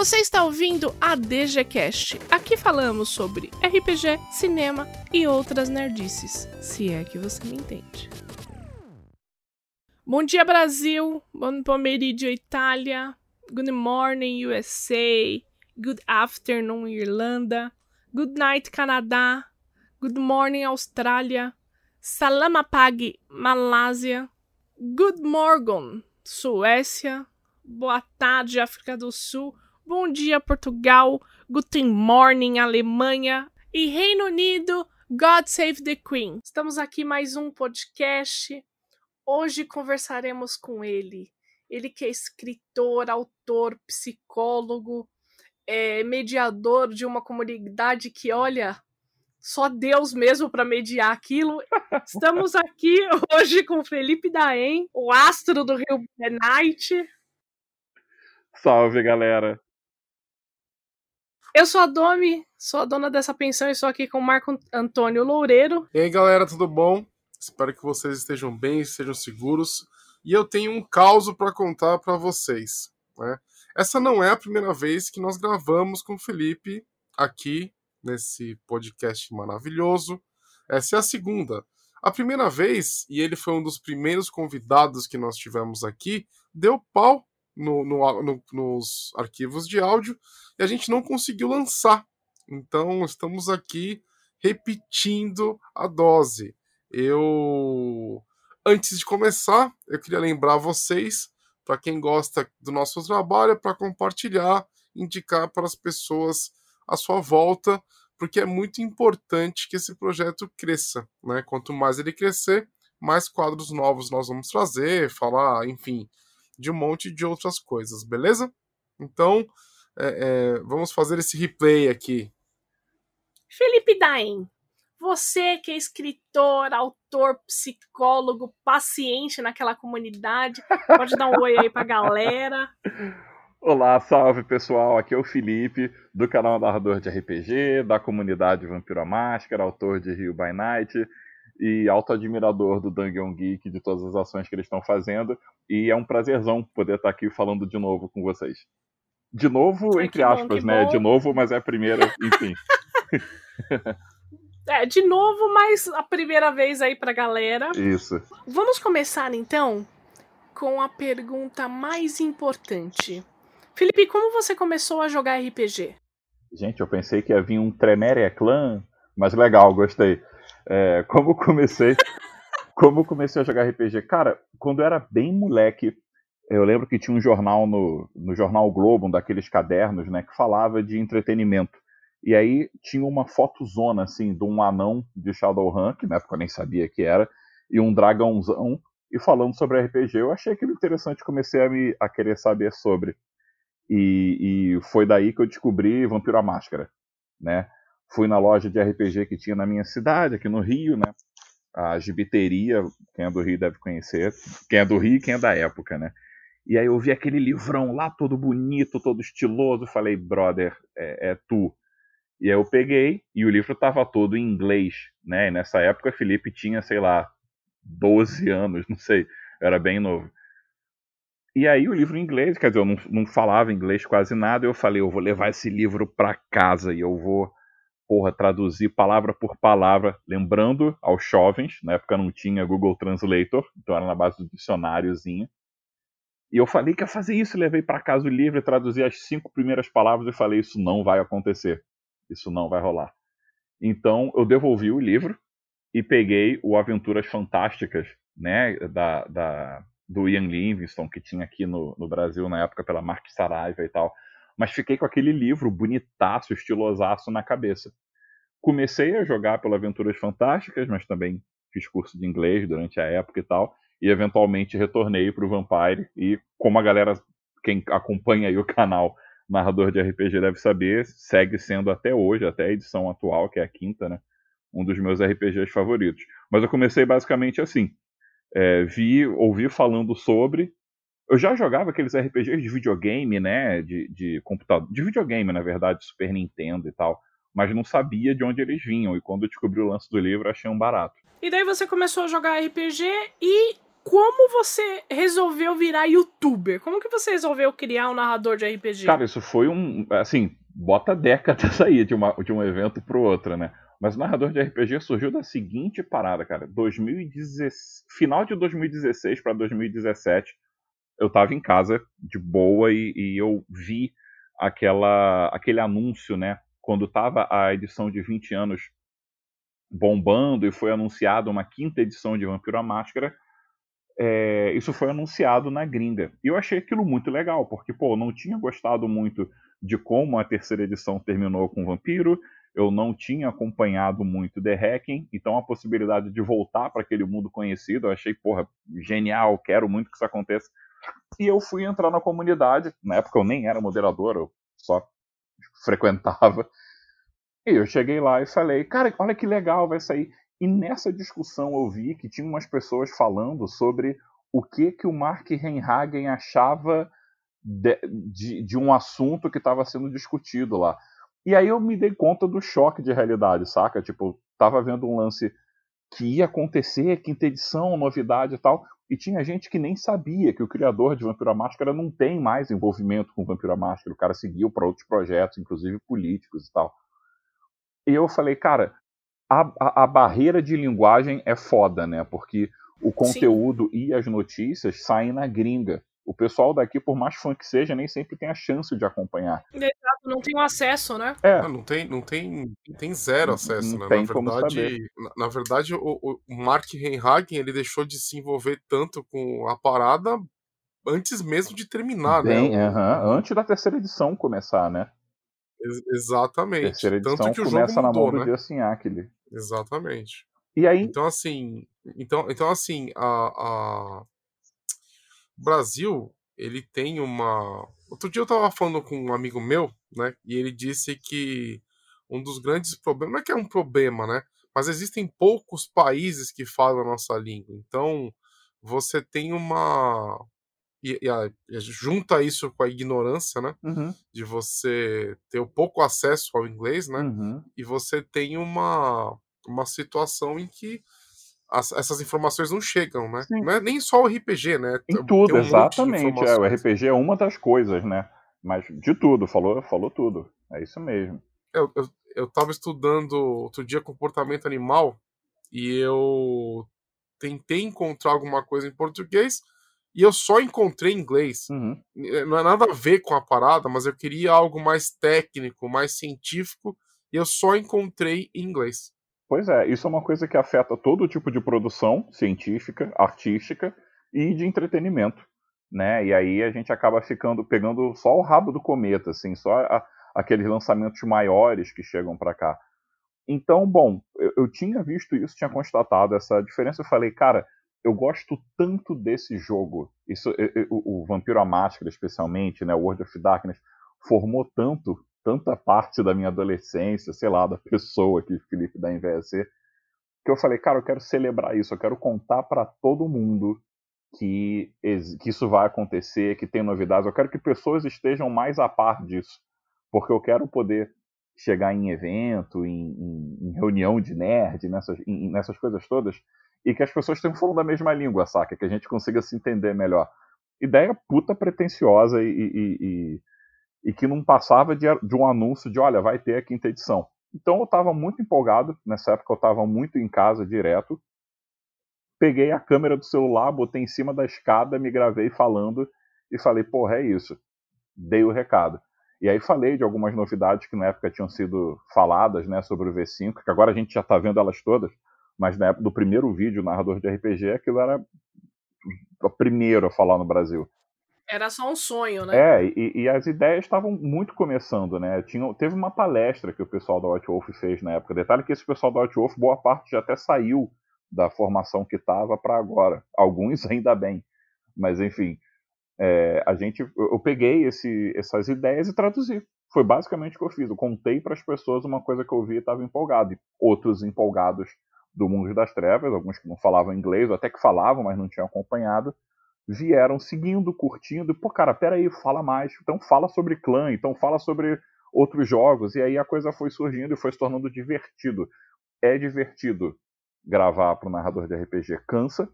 Você está ouvindo a DGCast. Aqui falamos sobre RPG, cinema e outras nerdices, se é que você me entende. Bom dia, Brasil. Bom pomeriggio, Itália. Good morning, USA. Good afternoon, Irlanda. Good night, Canadá. Good morning, Austrália. Salamapag, Malásia. Good morning, Suécia. Boa tarde, África do Sul. Bom dia, Portugal. Guten morning, Alemanha. E Reino Unido, God Save the Queen. Estamos aqui mais um podcast. Hoje conversaremos com ele. Ele que é escritor, autor, psicólogo, é, mediador de uma comunidade que, olha, só Deus mesmo para mediar aquilo. Estamos aqui hoje com Felipe Daem, o astro do Rio Night. Salve, galera. Eu sou a Domi, sou a dona dessa pensão e estou aqui com o Marco Antônio Loureiro. E aí, galera, tudo bom? Espero que vocês estejam bem, estejam seguros. E eu tenho um caos para contar para vocês. Né? Essa não é a primeira vez que nós gravamos com o Felipe aqui nesse podcast maravilhoso. Essa é a segunda. A primeira vez, e ele foi um dos primeiros convidados que nós tivemos aqui, deu pau no, no, no, nos arquivos de áudio e a gente não conseguiu lançar. Então estamos aqui repetindo a dose. Eu antes de começar, eu queria lembrar vocês, para quem gosta do nosso trabalho, para compartilhar, indicar para as pessoas à sua volta, porque é muito importante que esse projeto cresça. Né? Quanto mais ele crescer, mais quadros novos nós vamos trazer, falar, enfim, de um monte de outras coisas, beleza? Então, é, é, vamos fazer esse replay aqui. Felipe Daim, você que é escritor, autor, psicólogo, paciente naquela comunidade, pode dar um oi aí pra galera. Olá, salve pessoal, aqui é o Felipe, do canal Narrador de RPG, da comunidade Vampiro à Máscara, autor de Rio by Night e auto-admirador do Dungeon Geek, de todas as ações que eles estão fazendo, e é um prazerzão poder estar aqui falando de novo com vocês. De novo, Ai, entre aspas, bom, né? Bom. De novo, mas é a primeira, enfim. É, de novo, mas a primeira vez aí pra galera. Isso. Vamos começar então com a pergunta mais importante. Felipe, como você começou a jogar RPG? Gente, eu pensei que ia vir um Tremere Clan, mas legal, gostei. É, como comecei. como comecei a jogar RPG? Cara, quando eu era bem moleque, eu lembro que tinha um jornal no, no Jornal Globo, um daqueles cadernos, né, que falava de entretenimento. E aí tinha uma fotozona, assim, de um anão de Shadowrun, que na época eu nem sabia que era, e um dragãozão, e falando sobre RPG. Eu achei aquilo interessante, comecei a, me, a querer saber sobre. E, e foi daí que eu descobri Vampiro à Máscara, né? Fui na loja de RPG que tinha na minha cidade, aqui no Rio, né? A gibiteria, quem é do Rio deve conhecer. Quem é do Rio e quem é da época, né? E aí eu vi aquele livrão lá, todo bonito, todo estiloso. Falei, brother, é, é tu. E aí eu peguei, e o livro estava todo em inglês, né? E nessa época, Felipe tinha, sei lá, 12 anos, não sei, era bem novo. E aí o livro em inglês, quer dizer, eu não, não falava inglês quase nada, eu falei, eu vou levar esse livro para casa e eu vou, porra, traduzir palavra por palavra, lembrando aos jovens, na época não tinha Google Translator, então era na base do dicionáriozinho. E eu falei que ia fazer isso, levei para casa o livro, traduzi as cinco primeiras palavras e falei, isso não vai acontecer, isso não vai rolar. Então eu devolvi o livro e peguei o Aventuras Fantásticas, né, da, da do Ian Livingstone, que tinha aqui no, no Brasil na época pela Mark Saraiva e tal. Mas fiquei com aquele livro bonitaço, estilosaço na cabeça. Comecei a jogar pela Aventuras Fantásticas, mas também fiz curso de inglês durante a época e tal. E eventualmente retornei para o Vampire. E como a galera, quem acompanha aí o canal Narrador de RPG deve saber, segue sendo até hoje, até a edição atual, que é a quinta, né? Um dos meus RPGs favoritos. Mas eu comecei basicamente assim é, vi, ouvi falando sobre. Eu já jogava aqueles RPGs de videogame, né? De, de computador. De videogame, na verdade, Super Nintendo e tal. Mas não sabia de onde eles vinham. E quando eu descobri o lance do livro, achei um barato. E daí você começou a jogar RPG e como você resolveu virar youtuber? Como que você resolveu criar um narrador de RPG? Cara, isso foi um. Assim, bota décadas aí de, uma, de um evento pro outro, né? Mas o narrador de RPG surgiu da seguinte parada, cara. 2016, final de 2016 para 2017, eu tava em casa de boa e, e, eu vi aquela, aquele anúncio, né? Quando tava a edição de 20 anos bombando e foi anunciada uma quinta edição de Vampiro à Máscara, é, isso foi anunciado na gringa. E eu achei aquilo muito legal, porque, pô, não tinha gostado muito de como a terceira edição terminou com o Vampiro, eu não tinha acompanhado muito The Hacking, então a possibilidade de voltar para aquele mundo conhecido, eu achei, porra, genial, quero muito que isso aconteça. E eu fui entrar na comunidade, na época eu nem era moderador, eu só frequentava. E eu cheguei lá e falei, cara, olha que legal, vai sair. E nessa discussão eu vi que tinha umas pessoas falando sobre o que que o Mark Renhagen achava de, de, de um assunto que estava sendo discutido lá. E aí eu me dei conta do choque de realidade, saca? Tipo, tava vendo um lance que ia acontecer, quinta edição, novidade e tal, e tinha gente que nem sabia que o criador de Vampiro à Máscara não tem mais envolvimento com Vampiro à Máscara, o cara seguiu para outros projetos, inclusive políticos e tal. E eu falei, cara, a, a, a, barreira de linguagem é foda, né? Porque o conteúdo Sim. e as notícias saem na gringa. O pessoal daqui, por mais fã que seja, nem sempre tem a chance de acompanhar. Exato, não tem o acesso, né? É. Não, tem, não tem, tem zero acesso, não, né? Tem na verdade, na, na, verdade, o, o Mark Renhagen ele deixou de se envolver tanto com a parada antes mesmo de terminar, Bem, né? Uh -huh. Antes da terceira edição começar, né? Ex exatamente. A terceira edição Tanto que o começa jogo mudou, na mão do né? Justin Ackley. Exatamente. E aí... Então, assim, então, então, assim a, a... o Brasil, ele tem uma... Outro dia eu tava falando com um amigo meu, né, e ele disse que um dos grandes problemas, não é que é um problema, né, mas existem poucos países que falam a nossa língua. Então, você tem uma e, e, a, e, junta isso com a ignorância, né? Uhum. De você ter o pouco acesso ao inglês, né? Uhum. E você tem uma, uma situação em que as, essas informações não chegam, né? Não é nem só o RPG, né? Em tudo, um exatamente. É, o RPG é uma das coisas, né? Mas de tudo, falou, falou tudo. É isso mesmo. Eu, eu, eu tava estudando outro dia comportamento animal e eu tentei encontrar alguma coisa em português e eu só encontrei inglês. Uhum. Não é nada a ver com a parada, mas eu queria algo mais técnico, mais científico, e eu só encontrei em inglês. Pois é, isso é uma coisa que afeta todo tipo de produção científica, artística e de entretenimento, né? E aí a gente acaba ficando pegando só o rabo do cometa, assim, só a, aqueles lançamentos maiores que chegam para cá. Então, bom, eu, eu tinha visto isso, tinha constatado essa diferença. Eu falei, cara, eu gosto tanto desse jogo. Isso, o, o Vampiro à Máscara, especialmente, né, World of Darkness, formou tanto, tanta parte da minha adolescência, sei lá, da pessoa que Felipe da NVSC, que eu falei, cara, eu quero celebrar isso, eu quero contar para todo mundo que, que isso vai acontecer, que tem novidades, eu quero que pessoas estejam mais a par disso, porque eu quero poder chegar em evento, em, em, em reunião de nerd, nessas, em, nessas coisas todas, e que as pessoas estejam falando da mesma língua, saca? Que a gente consiga se entender melhor. Ideia puta pretensiosa e, e, e, e que não passava de, de, um anúncio de, olha, vai ter a quinta edição. Então eu estava muito empolgado, nessa época eu estava muito em casa direto. Peguei a câmera do celular, botei em cima da escada, me gravei falando e falei, porra, é isso. Dei o recado. E aí falei de algumas novidades que na época tinham sido faladas né, sobre o V5, que agora a gente já está vendo elas todas mas na época do primeiro vídeo, narrador de RPG, aquilo era o primeiro a falar no Brasil. Era só um sonho, né? É, e, e as ideias estavam muito começando, né? Tinha, teve uma palestra que o pessoal da White Wolf fez na época. Detalhe que esse pessoal da White Wolf, boa parte já até saiu da formação que estava para agora. Alguns ainda bem. Mas, enfim, é, a gente, eu peguei esse, essas ideias e traduzi. Foi basicamente o que eu fiz. Eu contei para as pessoas uma coisa que eu vi e estava empolgado. E outros empolgados do mundo das trevas, alguns que não falavam inglês, ou até que falavam, mas não tinham acompanhado, vieram seguindo, curtindo, pô, cara, peraí, fala mais, então fala sobre clã, então fala sobre outros jogos, e aí a coisa foi surgindo e foi se tornando divertido. É divertido gravar para o narrador de RPG, cansa,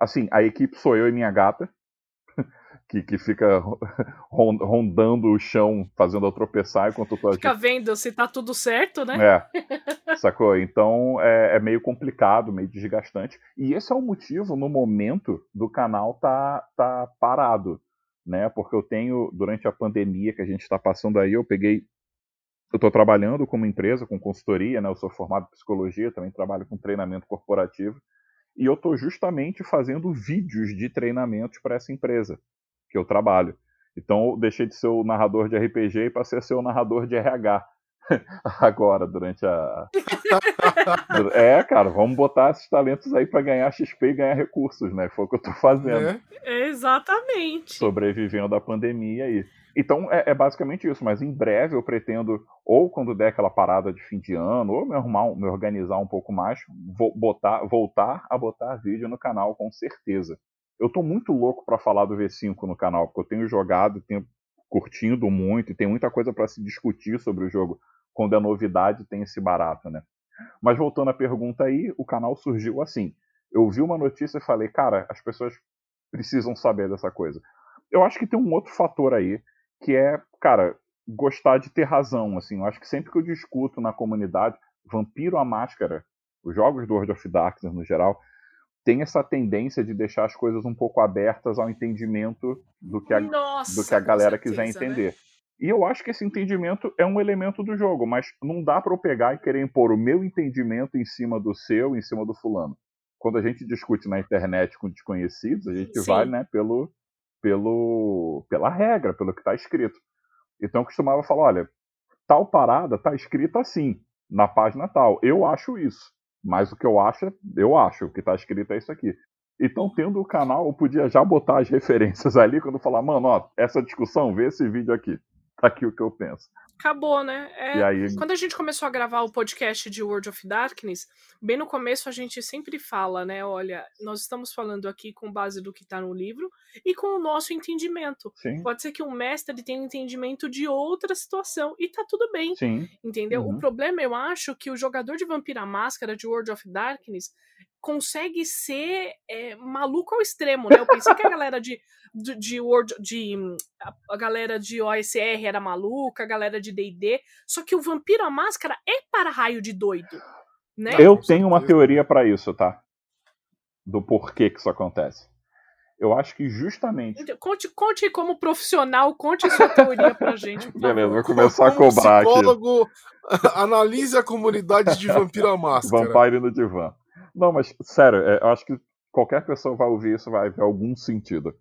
Assim, a equipe sou eu e minha gata, que, que fica rondando o chão, fazendo eu tropeçar enquanto tô Fica vendo se tá tudo certo, né? É. Sacou? Então é, é, meio complicado, meio desgastante. E esse é o motivo, no momento, do canal tá, tá parado. Né? Porque eu tenho, durante a pandemia que a gente está passando aí, eu peguei. Eu estou trabalhando como empresa, com consultoria, né? Eu sou formado em psicologia, também trabalho com treinamento corporativo. E eu estou justamente fazendo vídeos de treinamentos para essa empresa que eu trabalho. Então eu deixei de ser o narrador de RPG e passei a ser o narrador de RH. Agora, durante a. é, cara, vamos botar esses talentos aí para ganhar XP e ganhar recursos, né? Foi o que eu tô fazendo. É. Exatamente. Sobrevivendo à pandemia aí. Então é, é, basicamente isso, mas em breve eu pretendo, ou quando der aquela parada de fim de ano, ou me, arrumar, me organizar um pouco mais, vou botar, voltar a botar vídeo no canal com certeza. Eu tô muito louco para falar do V5 no canal, porque eu tenho jogado, tenho curtindo muito, e tem muita coisa para se discutir sobre o jogo. Quando é novidade, tem esse barato, né? Mas voltando à pergunta aí, o canal surgiu assim. Eu vi uma notícia e falei, cara, as pessoas precisam saber dessa coisa. Eu acho que tem um outro fator aí, que é, cara, gostar de ter razão, assim. Eu acho que sempre que eu discuto na comunidade, Vampiro a Máscara, os jogos do World of Darkness no geral, tem essa tendência de deixar as coisas um pouco abertas ao entendimento do que a, Nossa, do que a galera certeza, quiser né? entender. Né? E eu acho que esse entendimento é um elemento do jogo, mas não dá para eu pegar e querer impor o meu entendimento em cima do seu, em cima do fulano. Quando a gente discute na internet com desconhecidos, a gente Sim. vai né, pelo, pelo, pela regra, pelo que está escrito. Então eu costumava falar, olha, tal parada está escrita assim, na página tal. Eu acho isso. Mas o que eu acho, eu acho. O que está escrito é isso aqui. Então, tendo o canal, eu podia já botar as referências ali quando falar, mano, ó, essa discussão, vê esse vídeo aqui. Tá aqui o que eu penso acabou, né? É, aí... Quando a gente começou a gravar o podcast de World of Darkness, bem no começo a gente sempre fala, né? Olha, nós estamos falando aqui com base do que está no livro e com o nosso entendimento. Sim. Pode ser que um mestre tenha um entendimento de outra situação e tá tudo bem. Sim. Entendeu? Uhum. O problema, eu acho, que o jogador de Vampira Máscara de World of Darkness consegue ser é, maluco ao extremo, né? Eu pensei que a galera de, de, de Word, de a, galera de OSR era maluca, a galera de D&D, só que o Vampiro a Máscara é para raio de doido, né? Eu tenho uma teoria para isso, tá? Do porquê que isso acontece. Eu acho que justamente. Então, conte, conte como profissional, conte sua teoria pra gente. Beleza, vou começar a cobrar psicólogo, aqui. analise a comunidade de Vampiro a Máscara. Vampire no divã. Não, mas sério, é, eu acho que qualquer pessoa vai ouvir isso vai ver algum sentido.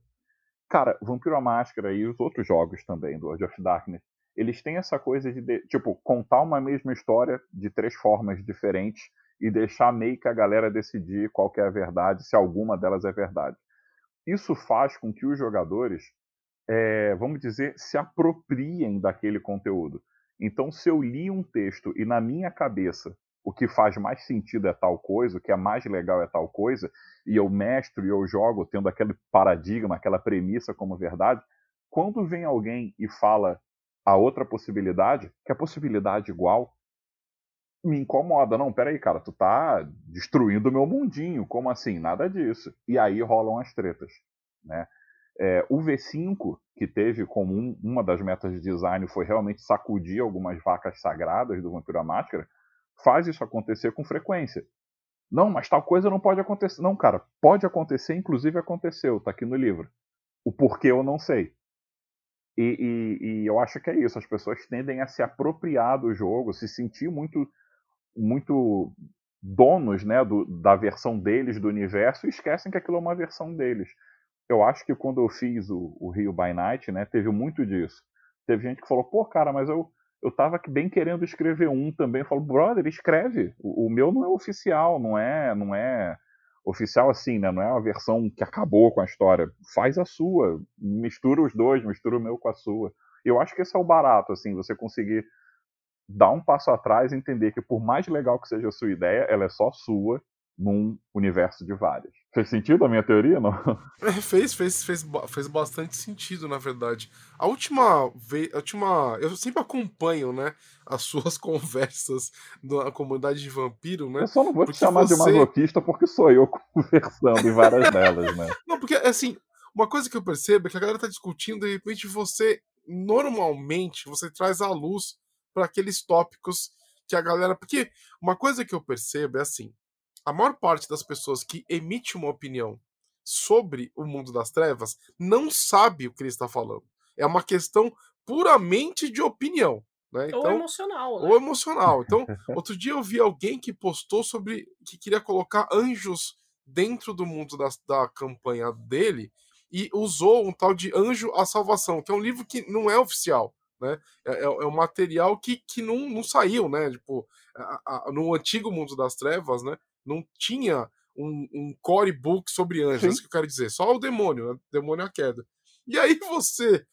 Cara, Vampiro a Máscara e os outros jogos também do World of Darkness, eles têm essa coisa de, de, tipo, contar uma mesma história de três formas diferentes e deixar meio que a galera decidir qual é a verdade, se alguma delas é verdade. Isso faz com que os jogadores, é, vamos dizer, se apropriem daquele conteúdo. Então, se eu li um texto e na minha cabeça o que faz mais sentido é tal coisa, o que é mais legal é tal coisa, e eu mestro e eu jogo tendo aquele paradigma, aquela premissa como verdade, quando vem alguém e fala a outra possibilidade, que é possibilidade igual, me incomoda. Não, peraí, cara, tu tá destruindo o meu mundinho. Como assim? Nada disso. E aí rolam as tretas. Né? É, o V5, que teve como um, uma das metas de design foi realmente sacudir algumas vacas sagradas do Vampiro à Máscara, faz isso acontecer com frequência. Não, mas tal coisa não pode acontecer. Não, cara, pode acontecer, inclusive aconteceu, tá aqui no livro. O porquê eu não sei. E, e, e, eu acho que é isso. As pessoas tendem a se apropriar do jogo, se sentir muito, muito donos né, do, da versão deles do universo e esquecem que aquilo é uma versão deles. Eu acho que quando eu fiz o, o Rio by Night, né, teve muito disso. Teve gente que falou, pô, cara, mas eu, eu tava bem querendo escrever um também. Eu falo, brother, escreve. O, o, meu não é oficial, não é, não é oficial assim, né? Não é uma versão que acabou com a história. Faz a sua, mistura os dois, mistura o meu com a sua. Eu acho que esse é o barato, assim, você conseguir dar um passo atrás e entender que por mais legal que seja a sua ideia, ela é só sua num universo de várias. Fez sentido a minha teoria, não? É, fez, fez, fez, fez bastante sentido, na verdade. A última vez, a última, eu sempre acompanho, né, as suas conversas na comunidade de vampiro, né? Eu só não vou te chamar você... de masoquista porque sou eu conversando em várias delas, né? Não, porque assim, uma coisa que eu percebo é que a galera tá discutindo, de repente você normalmente você traz à luz para aqueles tópicos que a galera, porque uma coisa que eu percebo é assim, a maior parte das pessoas que emite uma opinião sobre o mundo das trevas não sabe o que ele está falando. É uma questão puramente de opinião. Né? Então, ou emocional. Né? Ou emocional. Então, outro dia eu vi alguém que postou sobre que queria colocar anjos dentro do mundo da, da campanha dele e usou um tal de Anjo à Salvação, que é um livro que não é oficial. Né? É, é, é um material que, que não, não saiu, né? Tipo, a, a, no antigo mundo das trevas, né? Não tinha um, um core book sobre anjos, é isso que eu quero dizer. Só o demônio, né? demônio é a queda. E aí você.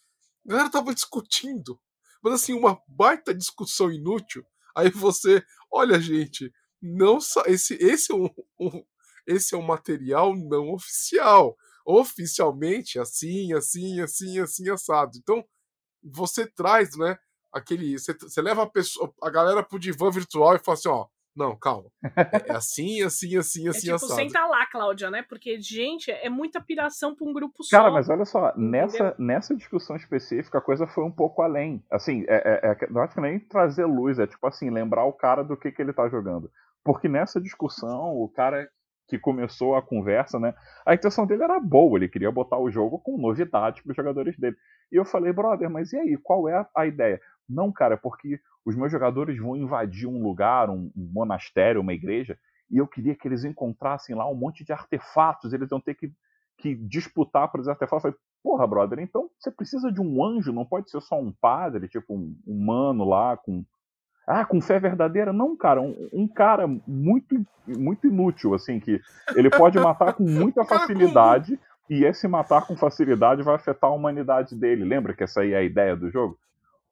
A galera tava discutindo, mas assim, uma baita discussão inútil. Aí você, olha, gente, não esse, esse, é um, um, esse é um material não oficial. Oficialmente, assim, assim, assim, assim, assado. Então, você traz, né? Aquele. Você, você leva a, pessoa, a galera pro divã virtual e fala assim, ó não, calma. É, é assim, assim, assim, é assim, é tipo, assado. senta lá, Cláudia, né? Porque, gente, é muita piração pra um grupo só. Cara, mas olha só, nessa, nessa discussão específica, a coisa foi um pouco além. Assim, é, é, é, não acho que nem trazer luz, é tipo assim, lembrar o cara do que, que ele tá jogando. Porque nessa discussão, o cara que começou a conversa, né? A intenção dele era boa, ele queria botar o jogo com novidade para os jogadores dele. E eu falei, brother, mas e aí, qual é a ideia? Não, cara, porque os meus jogadores vão invadir um lugar, um, um monastério, uma igreja, e eu queria que eles encontrassem lá um monte de artefatos, eles vão ter que, que disputar por esses artefatos. Eu falei, porra, brother, então você precisa de um anjo, não pode ser só um padre, tipo um humano lá com. Ah, com fé verdadeira? Não, cara, um, um cara muito, muito inútil, assim, que ele pode matar com muita facilidade, e esse matar com facilidade vai afetar a humanidade dele. Lembra que essa aí é a ideia do jogo?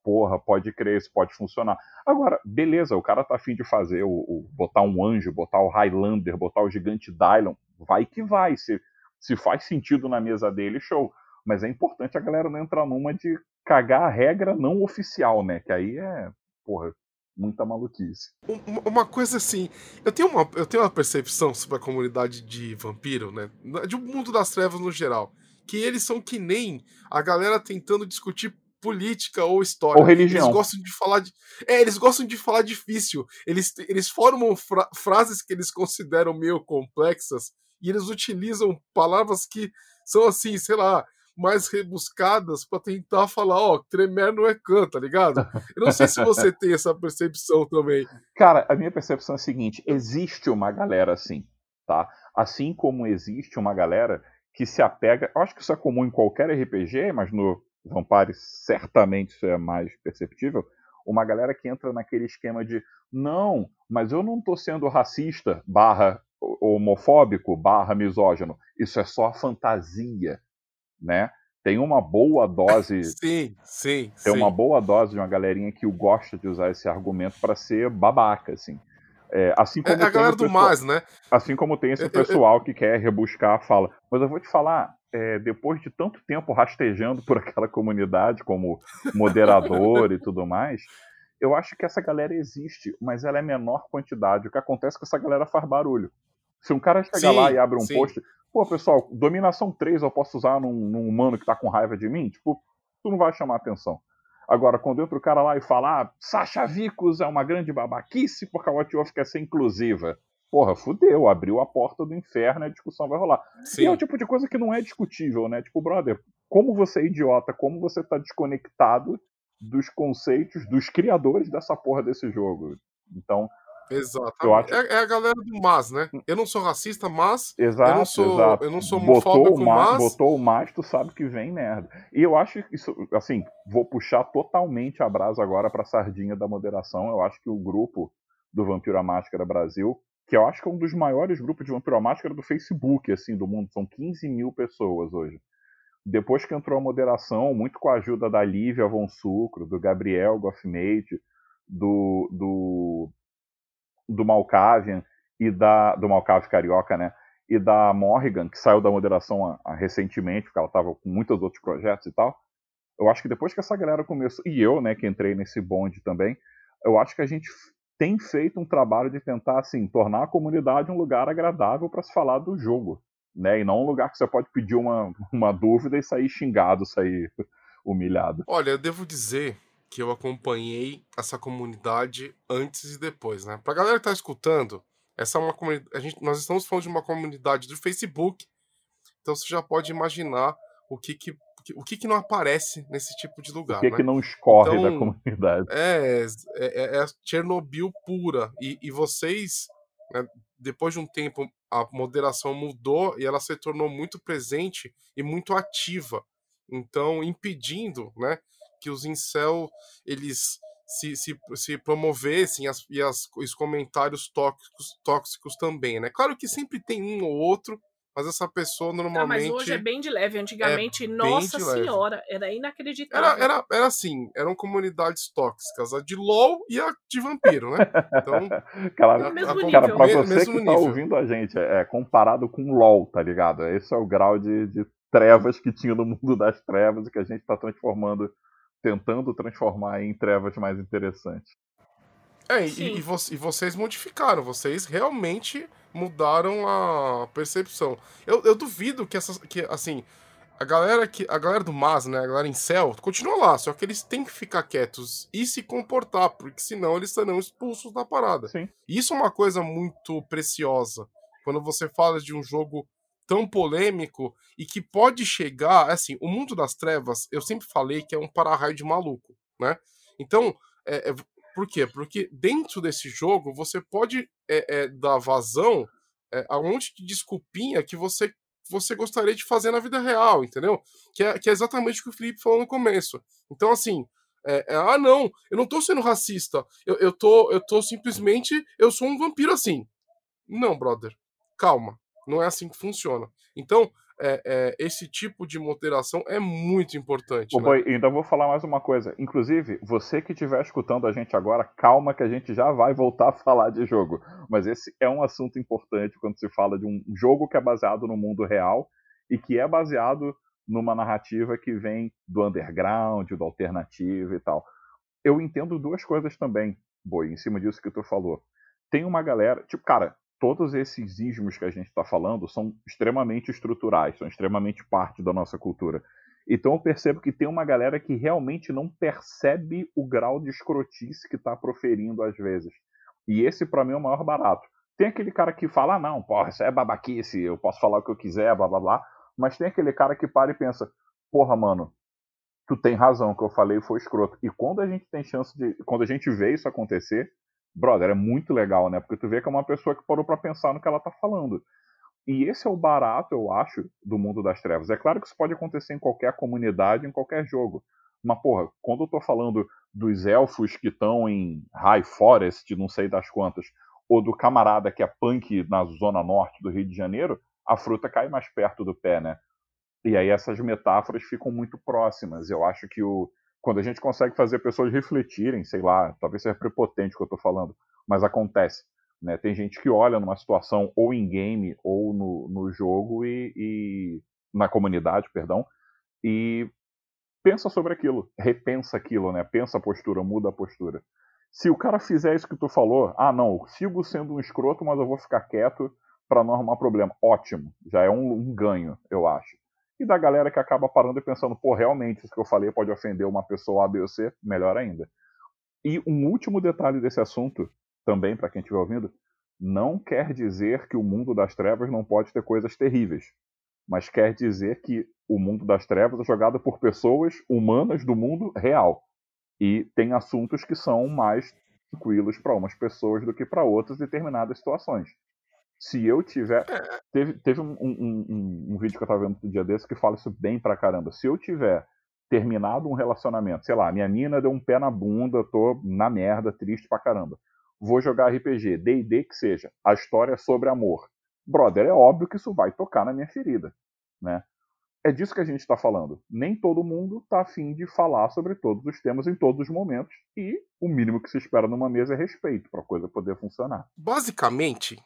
porra, pode crer, isso pode funcionar. Agora, beleza, o cara tá afim de fazer o, o, botar um anjo, botar o Highlander, botar o gigante Dylon, vai que vai. Se, se faz sentido na mesa dele, show. Mas é importante a galera não entrar numa de cagar a regra não oficial, né? Que aí é, porra, muita maluquice. Uma coisa assim, eu tenho uma, eu tenho uma percepção sobre a comunidade de vampiro, né? De um mundo das trevas no geral. Que eles são que nem a galera tentando discutir política ou história. Ou religião. Eles gostam de falar de... É, eles gostam de falar difícil. Eles, eles formam fra frases que eles consideram meio complexas e eles utilizam palavras que são assim, sei lá, mais rebuscadas para tentar falar, ó, oh, tremer não é canto, tá ligado? Eu não sei se você tem essa percepção também. Cara, a minha percepção é a seguinte: existe uma galera assim, tá? Assim como existe uma galera que se apega. Eu acho que isso é comum em qualquer RPG, mas no Vampire certamente isso é mais perceptível, uma galera que entra naquele esquema de não, mas eu não estou sendo racista, barra homofóbico, barra misógino, isso é só fantasia, né? Tem uma boa dose. sim, sim. Tem sim. uma boa dose de uma galerinha que gosta de usar esse argumento para ser babaca, assim. É, assim como é a galera do mais, né? Assim como tem esse pessoal que quer rebuscar a fala. Mas eu vou te falar, é, depois de tanto tempo rastejando por aquela comunidade como moderador e tudo mais, eu acho que essa galera existe, mas ela é menor quantidade. O que acontece é que essa galera faz barulho. Se um cara chegar sim, lá e abre um sim. post, pô, pessoal, dominação 3 eu posso usar num, num, humano que tá com raiva de mim? Tipo, tu não vai chamar atenção. Agora, quando entra o cara lá e fala, ah, Sasha Vicos é uma grande babaquice porque a What Wolf quer ser inclusiva porra, fudeu, abriu a porta do inferno e a discussão vai rolar. Sim. E é o tipo de coisa que não é discutível, né? Tipo, brother, como você é idiota, como você tá desconectado dos conceitos dos criadores dessa porra desse jogo. Então. Exato. É, é, a galera do mas, né? Eu não sou racista, mas. Exato, eu não sou, exato. Eu não sou botou mas... mas. Botou o mas, tu sabe que vem merda. E eu acho que isso, assim, vou puxar totalmente a brasa agora pra sardinha da moderação. Eu acho que o grupo do Vampiro à Máscara Brasil que eu acho que é um dos maiores grupos de Vampiro à Máscara do Facebook, assim, do mundo. São 15 mil pessoas hoje. Depois que entrou a moderação, muito com a ajuda da Lívia Von Sucro, do Gabriel Goffmate, do, do, do Malkavian, e da do Malcave Carioca, né? E da Morrigan, que saiu da moderação a, a, recentemente, porque ela estava com muitos outros projetos e tal. Eu acho que depois que essa galera começou, e eu, né, que entrei nesse bonde também, eu acho que a gente tem feito um trabalho de tentar, assim, tornar a comunidade um lugar agradável para se falar do jogo, né? E não um lugar que você pode pedir uma, uma dúvida e sair xingado, sair humilhado. Olha, eu devo dizer que eu acompanhei essa comunidade antes e depois, né? Pra galera que tá escutando, essa é uma comunidade. Nós estamos falando de uma comunidade do Facebook, então você já pode imaginar o que, que o que, que não aparece nesse tipo de lugar. O que, né? que não escorre então, da comunidade. É, é, é Chernobyl pura. E, e vocês, né, depois de um tempo, a moderação mudou e ela se tornou muito presente e muito ativa. Então, impedindo né, que os incel eles se, se, se promovessem as, e as, os comentários tóxicos, tóxicos também. Né? Claro que sempre tem um ou outro mas essa pessoa normalmente. Ah, mas hoje é bem de leve. Antigamente, é nossa senhora, era inacreditável. Era, era, era assim, eram comunidades tóxicas, a de LOL e a de vampiro, né? Então. cara, mesmo a, cara pra você mesmo que tá nível. tá ouvindo a gente, é, é comparado com LOL, tá ligado? Esse é o grau de, de trevas que tinha no mundo das trevas e que a gente tá transformando, tentando transformar em trevas mais interessantes. É, e, e, vo e vocês modificaram, vocês realmente mudaram a percepção. Eu, eu duvido que essas. Que, assim, a galera que. A galera do MAS, né? A galera em céu, continua lá, só que eles têm que ficar quietos e se comportar, porque senão eles serão expulsos da parada. Sim. Isso é uma coisa muito preciosa. Quando você fala de um jogo tão polêmico e que pode chegar. Assim, o mundo das trevas, eu sempre falei que é um para-raio de maluco, né? Então, é, é, por quê? Porque dentro desse jogo você pode é, é, dar vazão é, a um monte de desculpinha que você, você gostaria de fazer na vida real, entendeu? Que é, que é exatamente o que o Felipe falou no começo. Então, assim, é, é, ah, não, eu não tô sendo racista. Eu, eu, tô, eu tô simplesmente. Eu sou um vampiro assim. Não, brother. Calma. Não é assim que funciona. Então, é, é, esse tipo de moderação é muito importante. Ô, né? boy, ainda vou falar mais uma coisa. Inclusive, você que estiver escutando a gente agora, calma que a gente já vai voltar a falar de jogo. Mas esse é um assunto importante quando se fala de um jogo que é baseado no mundo real e que é baseado numa narrativa que vem do underground, do alternativo e tal. Eu entendo duas coisas também, Boi, em cima disso que tu falou. Tem uma galera, tipo, cara, todos esses ismos que a gente está falando são extremamente estruturais, são extremamente parte da nossa cultura. Então eu percebo que tem uma galera que realmente não percebe o grau de escrotice que está proferindo às vezes. E esse para mim é o maior barato. Tem aquele cara que fala, ah, não, porra, isso é babaquice, eu posso falar o que eu quiser, blá blá blá. Mas tem aquele cara que para e pensa, porra, mano, tu tem razão, o que eu falei foi escroto. E quando a gente tem chance de. Quando a gente vê isso acontecer, brother, é muito legal, né? Porque tu vê que é uma pessoa que parou para pensar no que ela tá falando. E esse é o barato, eu acho, do mundo das trevas. É claro que isso pode acontecer em qualquer comunidade, em qualquer jogo. Mas, porra, quando eu tô falando dos elfos que estão em High Forest, não sei das quantas, ou do camarada que é punk na zona norte do Rio de Janeiro, a fruta cai mais perto do pé, né? E aí essas metáforas ficam muito próximas. Eu acho que o, quando a gente consegue fazer pessoas refletirem, sei lá, talvez seja prepotente o que eu estou falando, mas acontece. Né? Tem gente que olha numa situação ou em game ou no, no jogo e, e na comunidade, perdão, e pensa sobre aquilo, repensa aquilo, né? Pensa a postura, muda a postura. Se o cara fizer isso que tu falou, ah não, eu sigo sendo um escroto, mas eu vou ficar quieto para não arrumar problema. Ótimo, já é um, um ganho, eu acho e da galera que acaba parando e pensando, pô, realmente isso que eu falei pode ofender uma pessoa A, B ou C, melhor ainda. E um último detalhe desse assunto, também para quem estiver ouvindo, não quer dizer que o mundo das trevas não pode ter coisas terríveis, mas quer dizer que o mundo das trevas é jogado por pessoas humanas do mundo real e tem assuntos que são mais tranquilos para umas pessoas do que para outras em determinadas situações se eu tiver. É. Teve, teve um, um, um, um, vídeo que eu tava vendo um dia desse que fala isso bem pra caramba. Se eu tiver terminado um relacionamento, sei lá, minha mina deu um pé na bunda, tô na merda, triste pra caramba. Vou jogar RPG, DD que seja. A história é sobre amor. Brother, é óbvio que isso vai tocar na minha ferida, né? É disso que a gente está falando. Nem todo mundo está afim de falar sobre todos os temas em todos os momentos. E o mínimo que se espera numa mesa é respeito para a coisa poder funcionar. Basicamente,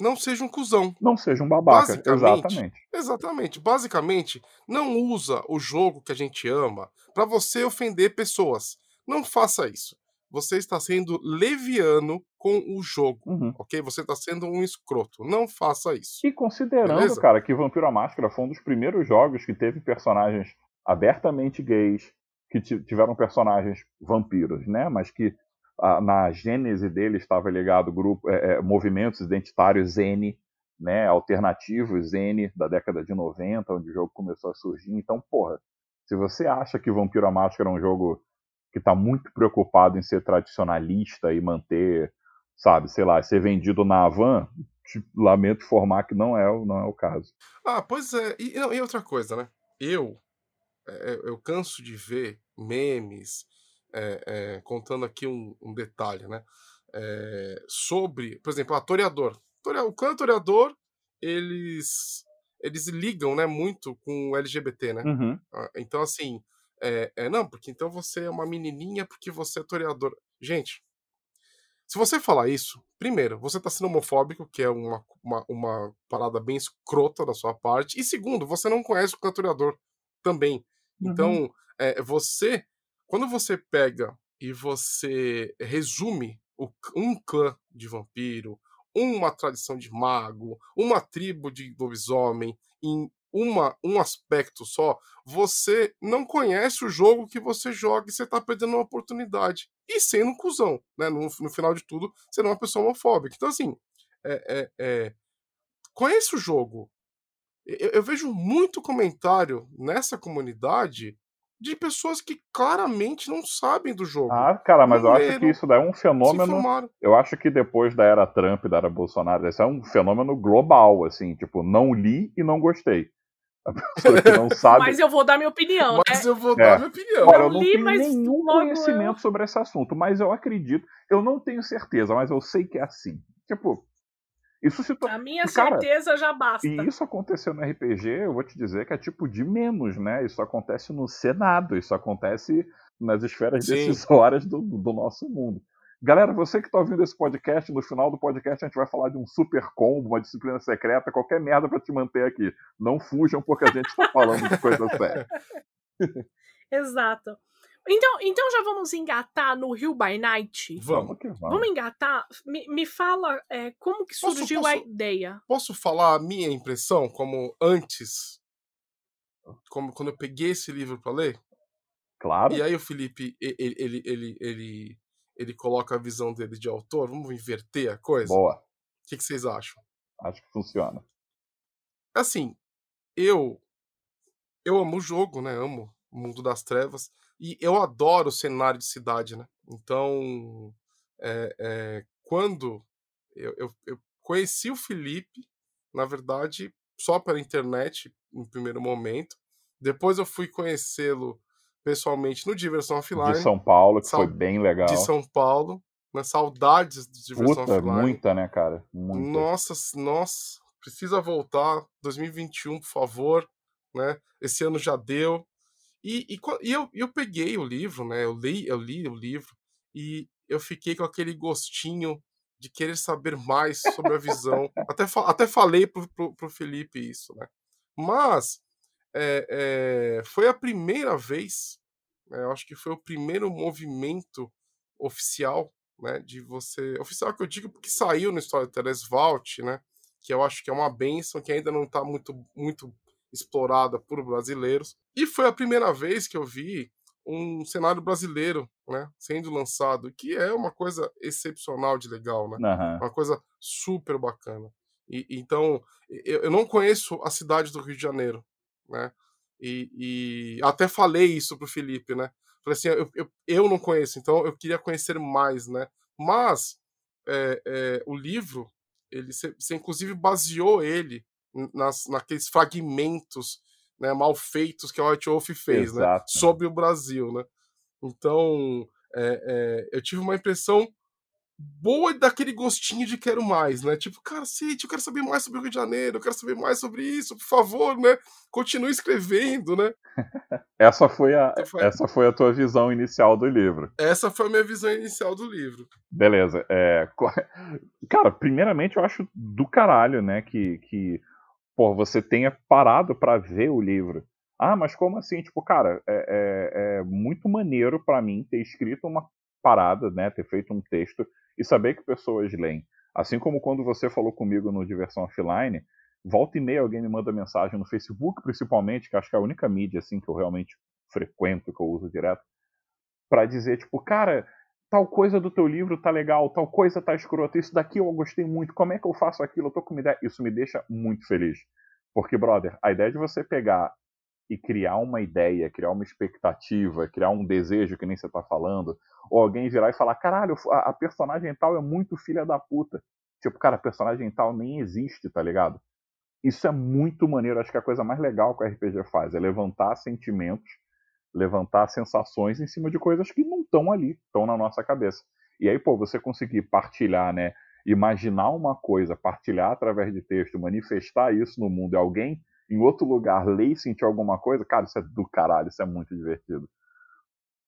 não seja um cuzão. Não seja um babaca, exatamente. Exatamente. Basicamente, não usa o jogo que a gente ama para você ofender pessoas. Não faça isso. Você está sendo leviano com o jogo, Uhum. ok? Você está sendo um escroto. Não faça isso. E considerando, Beleza? cara, que Vampiro à Máscara foi um dos primeiros jogos que teve personagens abertamente gays, que ti- tiveram personagens vampiros, né? Mas que na gênese dele estava ligado grupo, é, é, movimentos identitários N, né? Alternativos N da década de 90, onde o jogo começou a surgir. Então, porra, se você acha que Vampiro à Máscara é um jogo que está muito preocupado em ser tradicionalista e manter, sabe, sei lá, ser vendido na Havan, te lamento informar que não é, o- não é o caso. Ah, pois é. E, não, e outra coisa, né? Eu, é, eu canso de ver memes, é, é, contando aqui um, um detalhe, né? É, sobre, por exemplo, a Toreador. Torea- O clã Toreador, eles, eles ligam né, muito com o LGBT, né? Uhum. Ah, Então, assim, é, não, porque então você é uma menininha porque você é toreador. Gente, se você falar isso, primeiro, você tá sendo homofóbico, que é uma, uma, uma parada bem escrota da sua parte, e segundo, você não conhece o cantoreador também. Então, é, você, quando você pega e você resume um clã de vampiro, uma tradição de mago, uma tribo de lobisomem em uma, um aspecto só, você não conhece o jogo que você joga e você tá perdendo uma oportunidade. E sendo um cuzão, né? No, no final de tudo, sendo uma pessoa homofóbica. Então, assim, é, é, é, conhece o jogo. Eu, eu vejo muito comentário nessa comunidade de pessoas que claramente não sabem do jogo. Ah, cara, mas Não eu acho que isso daí é um fenômeno. Eu acho que depois da era Trump, da era Bolsonaro, esse é um fenômeno global, assim, tipo, não li e não gostei. A pessoa que não sabe. Mas eu vou dar minha opinião, né? Mas eu vou É. dar minha opinião. Cara, eu eu não li, tenho mas nenhum conhecimento sobre esse assunto, mas eu acredito, eu não tenho certeza, mas eu sei que é assim. Tipo, isso se torna. A minha Cara, certeza já basta. E isso aconteceu no RPG, eu vou te dizer que é tipo de menos, né? Isso acontece no Senado, isso acontece nas esferas Sim. decisórias do, do nosso mundo. Galera, você que está ouvindo esse podcast, no final do podcast a gente vai falar de um super combo, uma disciplina secreta, qualquer merda para te manter aqui. Não fujam porque a gente está falando de coisa séria. Exato. Então, então já vamos engatar no Rio by Night? Vamos. que vamos. Vamos engatar? Me, me fala é, como que Posso- surgiu a posso- ideia. Posso falar a minha impressão como antes? Como quando eu peguei esse livro para ler? Claro. E aí o Felipe, ele, ele, ele, ele, ele coloca a visão dele de autor. Vamos inverter a coisa? Boa. O que, que vocês acham? Acho que funciona. Assim, eu eu amo o jogo, né? Amo o mundo das trevas. E eu adoro o cenário de cidade, né? Então, é, é, quando eu, eu, eu conheci o Felipe, na verdade, só pela internet, em primeiro momento. Depois eu fui conhecê-lo pessoalmente no Diversão Offline, De São Paulo, que foi bem legal. de São Paulo. Né? Saudades de Diversão Puta, Offline. muita, né, cara? Muita. Nossa, nossa, precisa voltar. 2021, por favor, né? Esse ano já deu. E, e, e eu, eu peguei o livro, né? Eu li, eu li o livro e eu fiquei com aquele gostinho de querer saber mais sobre a visão. até, até falei pro, pro, pro Felipe isso, né? Mas é, é, foi a primeira vez, né, eu acho que foi o primeiro movimento oficial, né, de você, oficial que eu digo porque saiu no Storytellers Vault, né, que eu acho que é uma benção, que ainda não está muito, muito explorada por brasileiros. E foi a primeira vez que eu vi um cenário brasileiro, né, sendo lançado, que é uma coisa excepcional de legal, né? Aham. Uma coisa super bacana. E, então, eu, eu não conheço a cidade do Rio de Janeiro, né? E, e até falei isso pro Felipe, né? Falei assim, eu, eu, eu não conheço, então eu queria conhecer mais, né? Mas é, é, o livro, ele você você inclusive baseou ele nas, naqueles fragmentos né, mal feitos que a White Wolf fez, né? Sobre o Brasil, né? Então, é, é, eu tive uma impressão boa daquele gostinho de quero mais, né? Tipo, cara, City, eu quero saber mais sobre o Rio de Janeiro, eu quero saber mais sobre isso, por favor, né? Continue escrevendo, né? essa foi a então foi... essa foi a tua visão inicial do livro. Essa foi a minha visão inicial do livro. Beleza. É... Cara, primeiramente eu acho do caralho, né, que que pô, você tenha parado para ver o livro. Ah, mas como assim? Tipo, cara, é, é, é muito maneiro para mim ter escrito uma parada, né, ter feito um texto e saber que pessoas leem. Assim como quando você falou comigo no Diversão Offline, volta e meia alguém me manda mensagem no Facebook, principalmente, que acho que é a única mídia assim que eu realmente frequento, que eu uso direto, para dizer tipo, cara, tal coisa do teu livro tá legal, tal coisa tá escrota, isso daqui eu gostei muito, como é que eu faço aquilo? Eu tô com uma ideia. Isso me deixa muito feliz. Porque, brother, a ideia de você pegar e criar uma ideia, criar uma expectativa, criar um desejo, que nem você tá falando, ou alguém virar e falar, caralho, a, personagem tal é muito filha da puta. Tipo, cara, a personagem tal nem existe, tá ligado? Isso é muito maneiro, acho que a coisa mais legal que o RPG faz é levantar sentimentos, levantar sensações em cima de coisas que não estão ali, estão na nossa cabeça. E aí, pô, você conseguir partilhar, né? Imaginar uma coisa, partilhar através de texto, manifestar isso no mundo e alguém em outro lugar ler e sentir alguma coisa, cara, isso é do caralho, isso é muito divertido.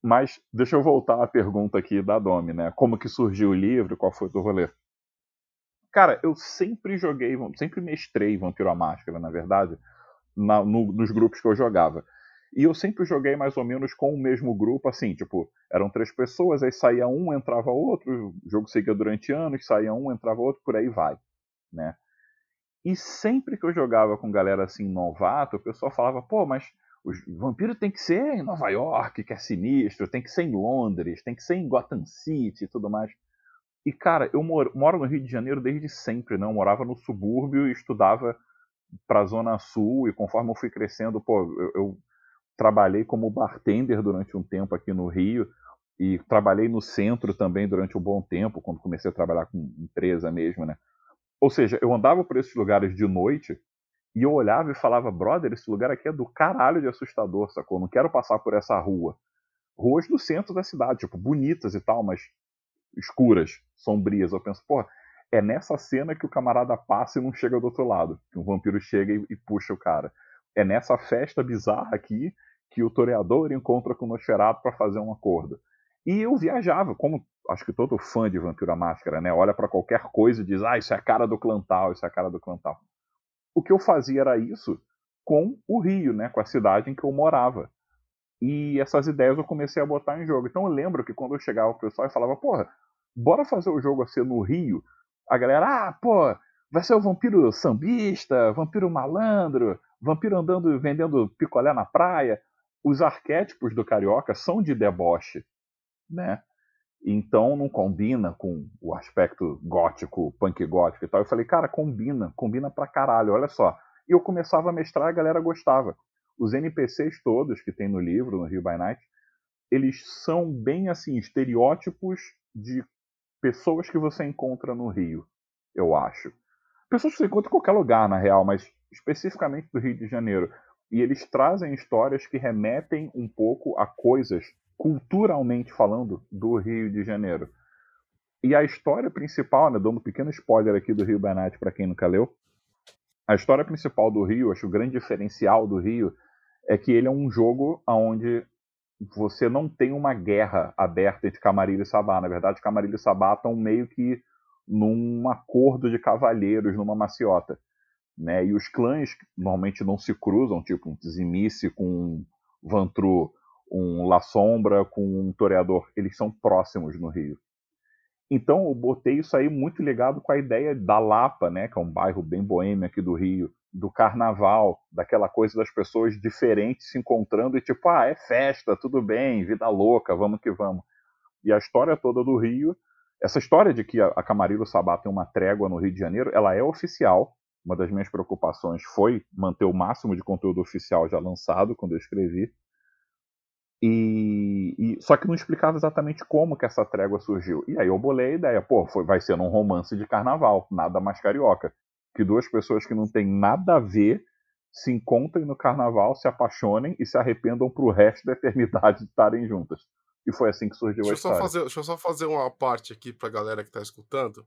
Mas deixa eu voltar à pergunta aqui da Domi, né? Como que surgiu o livro, qual foi o rolê? Cara, eu sempre joguei, sempre mestrei Vampiro à Máscara, na verdade, na, no, nos grupos que eu jogava. E eu sempre joguei mais ou menos com o mesmo grupo, assim, tipo, eram três pessoas, aí saía um, entrava outro, o jogo seguia durante anos, saía um, entrava outro, por aí vai, né? E sempre que eu jogava com galera assim, novato, o pessoal falava, pô, mas o vampiro tem que ser em Nova York, que é sinistro, tem que ser em Londres, tem que ser em Gotham City e tudo mais. E, cara, eu moro, moro no Rio de Janeiro desde sempre, né? Eu morava no subúrbio e estudava pra Zona Sul, e conforme eu fui crescendo, pô, eu, eu trabalhei como bartender durante um tempo aqui no Rio, e trabalhei no centro também durante um bom tempo, quando comecei a trabalhar com empresa mesmo, né? Ou seja, eu andava por esses lugares de noite e eu olhava e falava, brother, esse lugar aqui é do caralho de assustador, sacou? Não quero passar por essa rua. Ruas do centro da cidade, tipo, bonitas e tal, mas escuras, sombrias. Eu penso, pô, é nessa cena que o camarada passa e não chega do outro lado. Que um vampiro chega e, e puxa o cara. É nessa festa bizarra aqui que o toreador encontra com o Nosferatu para fazer um acordo. E eu viajava, como acho que todo fã de Vampiro à Máscara, né? Olha para qualquer coisa e diz, ah, isso é a cara do Clantal, isso é a cara do Clantal o que eu fazia era isso com o Rio, né, com a cidade em que eu morava. E essas ideias eu comecei a botar em jogo. Então eu lembro que quando eu chegava o pessoal e falava, porra, bora fazer o jogo assim no Rio, a galera, ah, pô, vai ser o vampiro sambista, vampiro malandro, vampiro andando vendendo picolé na praia. Os arquétipos do carioca são de deboche, né? Então não combina com o aspecto gótico, punk gótico e tal. Eu falei, cara, combina, combina pra caralho, olha só. E eu começava a mestrar, a galera gostava. Os NPCs todos que tem no livro, no Rio by Night, eles são bem assim, estereótipos de pessoas que você encontra no Rio, eu acho. Pessoas que você encontra em qualquer lugar, na real, mas especificamente do Rio de Janeiro. E eles trazem histórias que remetem um pouco a coisas culturalmente falando, do Rio de Janeiro. E a história principal, né, dando um pequeno spoiler aqui do Rio Night para quem nunca leu, a história principal do Rio, acho que o grande diferencial do Rio é que ele é um jogo onde você não tem uma guerra aberta entre Camarilha e Sabá. Na verdade, Camarilha e Sabá estão meio que num acordo de cavalheiros, numa maciota. Né? E os clãs normalmente não se cruzam, tipo um Tzimice com um Vantru um La Sombra com um toreador, eles são próximos no Rio. Então eu botei isso aí muito ligado com a ideia da Lapa, né, que é um bairro bem boêmio aqui do Rio, do carnaval, daquela coisa das pessoas diferentes se encontrando e tipo, ah, é festa, tudo bem, vida louca, vamos que vamos. E a história toda do Rio, essa história de que a Camarillo Sabá tem uma trégua no Rio de Janeiro, ela é oficial. Uma das minhas preocupações foi manter o máximo de conteúdo oficial já lançado quando eu escrevi. E, e, só que não explicava exatamente como que essa trégua surgiu. E aí eu bolei a ideia, pô, foi, vai ser num romance de carnaval, nada mais carioca. Que duas pessoas que não têm nada a ver se encontrem no carnaval, se apaixonem e se arrependam pro resto da eternidade de estarem juntas. E foi assim que surgiu deixa a história. Só fazer, deixa eu só fazer uma parte aqui pra galera que tá escutando.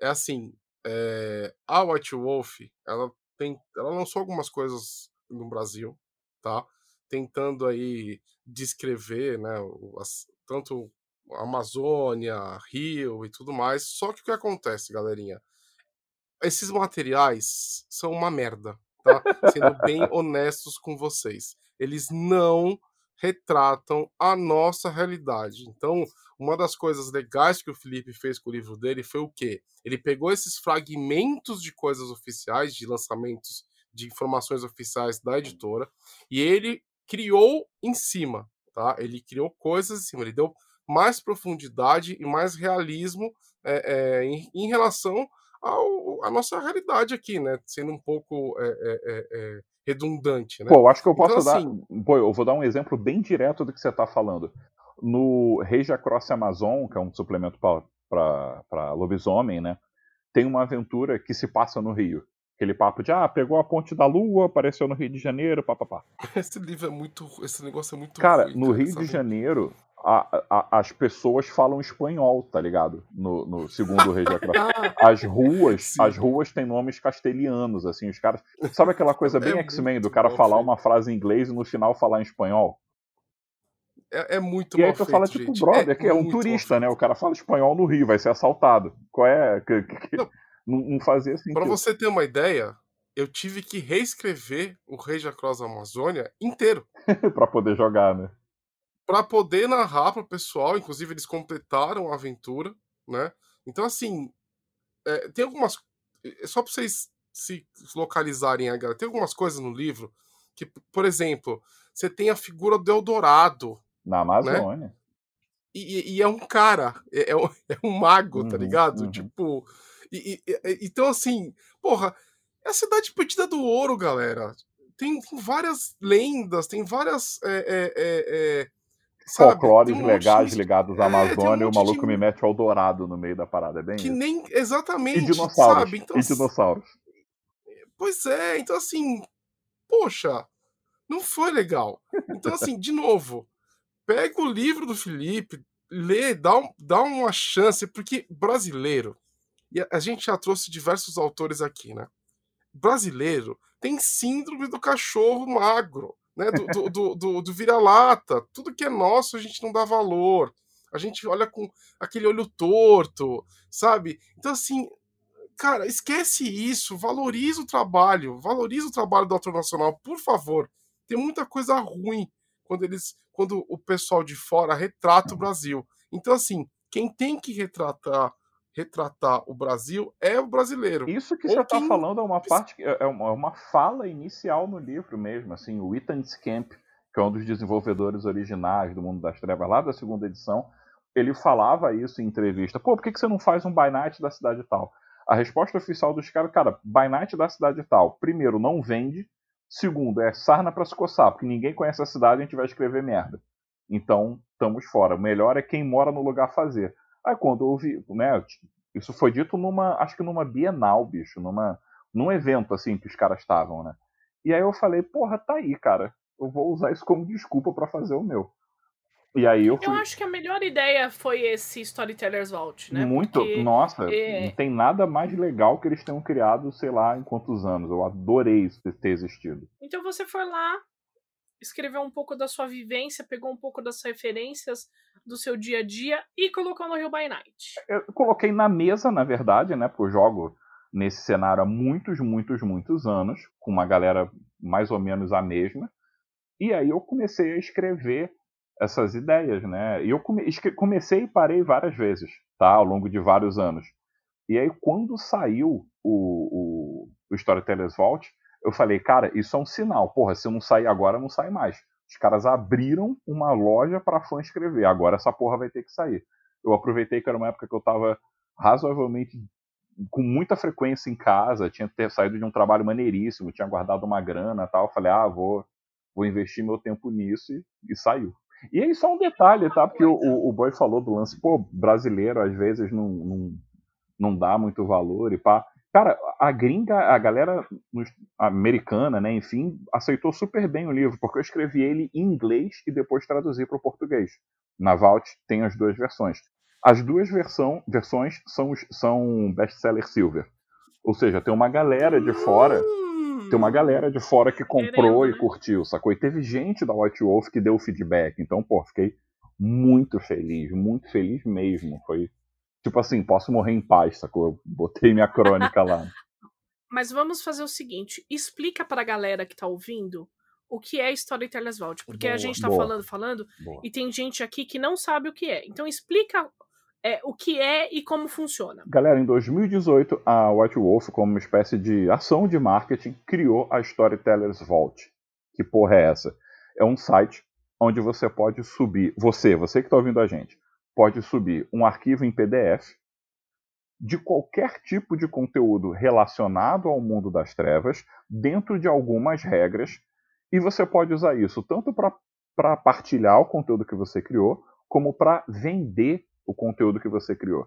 É assim, é, a White Wolf, ela tem, ela lançou algumas coisas no Brasil, tá? Tentando aí descrever, né, as, tanto Amazônia, Rio e tudo mais. Só que o que acontece, galerinha? Esses materiais são uma merda, tá? Sendo bem honestos com vocês. Eles não retratam a nossa realidade. Então, uma das coisas legais que o Felipe fez com o livro dele foi o quê? Ele pegou esses fragmentos de coisas oficiais, de lançamentos de informações oficiais da editora, e ele criou em cima, tá? Ele criou coisas em cima, ele deu mais profundidade e mais realismo é, é, em, em, relação à nossa realidade aqui, né? Sendo um pouco é, redundante, né? Pô, eu acho que eu posso então, dar. Assim... Pô, eu vou dar um exemplo bem direto do que você está falando. No Regia Cross Amazon, que é um suplemento para lobisomem, né? Tem uma aventura que se passa no Rio. Aquele papo de, ah, pegou a ponte da lua, apareceu no Rio de Janeiro, papapá. Esse livro é muito. Esse negócio é muito. Cara, ruim, no cara, Rio de Janeiro, a, a, as pessoas falam espanhol, tá ligado? No, no segundo Regia Cross. As ruas, Sim. as ruas têm nomes castelhanos, assim, os caras. Sabe aquela coisa bem é X-Men do cara falar uma frase em inglês e no final falar em espanhol? É, é muito E aí tu fala, tipo, gente. brother, é que é um turista, né? O cara fala espanhol no Rio, vai ser assaltado. Qual é? Que, que, não, não, não fazia sentido. Pra você ter uma ideia, eu tive que reescrever o Rei Cross Amazônia inteiro. para poder jogar, né? Para poder narrar pro pessoal, inclusive eles completaram a aventura, né? Então, assim, é, tem algumas. É só pra vocês se localizarem agora, tem algumas coisas no livro que, por exemplo, você tem a figura do Eldorado, na Amazônia. Né? E, e, é um cara, é, é, um, é um mago, tá uhum, tá ligado? Uhum. Tipo. E, e, então, assim, porra, é a cidade perdida do ouro, galera. Tem, tem várias lendas, tem várias. É, é, Folclores um legais de... ligados à Amazônia um e o maluco de... me mete ao dourado no meio da parada, é bem Que isso. nem. Exatamente. E dinossauros. Sabe? Então, e dinossauros. Pois é, então assim. Poxa, não foi legal. Então, assim, de novo, pega o livro do Felipe, lê, dá, um, dá uma chance, porque brasileiro, e a, a gente já trouxe diversos autores aqui, né? Brasileiro tem síndrome do cachorro magro, né? Do, do, do, do, do vira-lata. Tudo que é nosso a gente não dá valor. A gente olha com aquele olho torto, sabe? Então, assim, cara, esquece isso, valoriza o trabalho, valoriza o trabalho do autor nacional, por favor. Tem muita coisa ruim quando eles quando o pessoal de fora retrata o Brasil. Então, assim, quem tem que retratar retratar o Brasil é o brasileiro. Isso que Ou você está quem... falando é uma parte, é, é uma, é uma fala inicial no livro mesmo, assim, o Ethan Scamp, que é um dos desenvolvedores originais do Mundo das Trevas, lá da segunda edição, ele falava isso em entrevista. Pô, por que, que você não faz um by night da cidade tal? A resposta oficial dos caras, cara, by night da cidade tal, primeiro, não vende, Segundo, é sarna para se coçar, porque ninguém conhece a cidade e a gente vai escrever merda. Então, estamos fora. O melhor é quem mora no lugar fazer. Aí quando eu ouvi, né, isso foi dito numa, acho que numa Bienal, bicho, numa, num evento assim que os caras estavam, né? E aí eu falei, porra, tá aí, cara. Eu vou usar isso como desculpa para fazer o meu. E aí eu, fui... eu acho que a melhor ideia foi esse Storytellers Vault, né? Muito, Porque, nossa, é... não tem nada mais legal que eles tenham criado, sei lá, em quantos anos. Eu adorei isso ter existido. Então você foi lá, escreveu um pouco da sua vivência, pegou um pouco das referências do seu dia a dia e colocou no Rio by Night. Eu coloquei na mesa, na verdade, né? Porque eu jogo nesse cenário há muitos, muitos, muitos anos, com uma galera mais ou menos a mesma. E aí eu comecei a escrever essas ideias, né? E eu come, comecei e parei várias vezes, tá? Ao longo de vários anos. E aí, quando saiu o, o, o Storytellers Vault, eu falei, cara, isso é um sinal. Porra, se eu não sair agora, não sai mais. Os caras abriram uma loja para fã escrever. Agora essa porra vai ter que sair. Eu aproveitei que era uma época que eu tava razoavelmente com muita frequência em casa, tinha ter saído de um trabalho maneiríssimo, tinha guardado uma grana tal. Falei, ah, vou, vou investir meu tempo nisso e, e saiu. E aí só um detalhe, tá? Porque o, o Boy falou do lance, pô, brasileiro às vezes não, não, não dá muito valor e pá. Cara, a gringa, a galera americana, né, enfim, aceitou super bem o livro, porque eu escrevi ele em inglês e depois traduzi para o português. Na Vault tem as duas versões. As duas versão, versões são, são best-seller silver. Ou seja, tem uma galera de fora. Hum, tem uma galera de fora que comprou querendo, e né? curtiu, sacou? E teve gente da White Wolf que deu feedback. Então, pô, fiquei muito feliz, muito feliz mesmo. Foi tipo assim, posso morrer em paz, sacou? Eu botei minha crônica lá. Mas vamos fazer o seguinte: explica pra galera que tá ouvindo o que é Storytellers Vault. Porque boa, a gente tá boa, falando, falando, boa. e tem gente aqui que não sabe o que é. Então explica é, o que é e como funciona. Galera, em 2018, a White Wolf, como uma espécie de ação de marketing, criou a Storytellers Vault. Que porra é essa? É um site onde você pode subir, você, você que está ouvindo a gente, pode subir um arquivo em PDF de qualquer tipo de conteúdo relacionado ao mundo das trevas, dentro de algumas regras, e você pode usar isso tanto para partilhar o conteúdo que você criou, como para vender o conteúdo que você criou.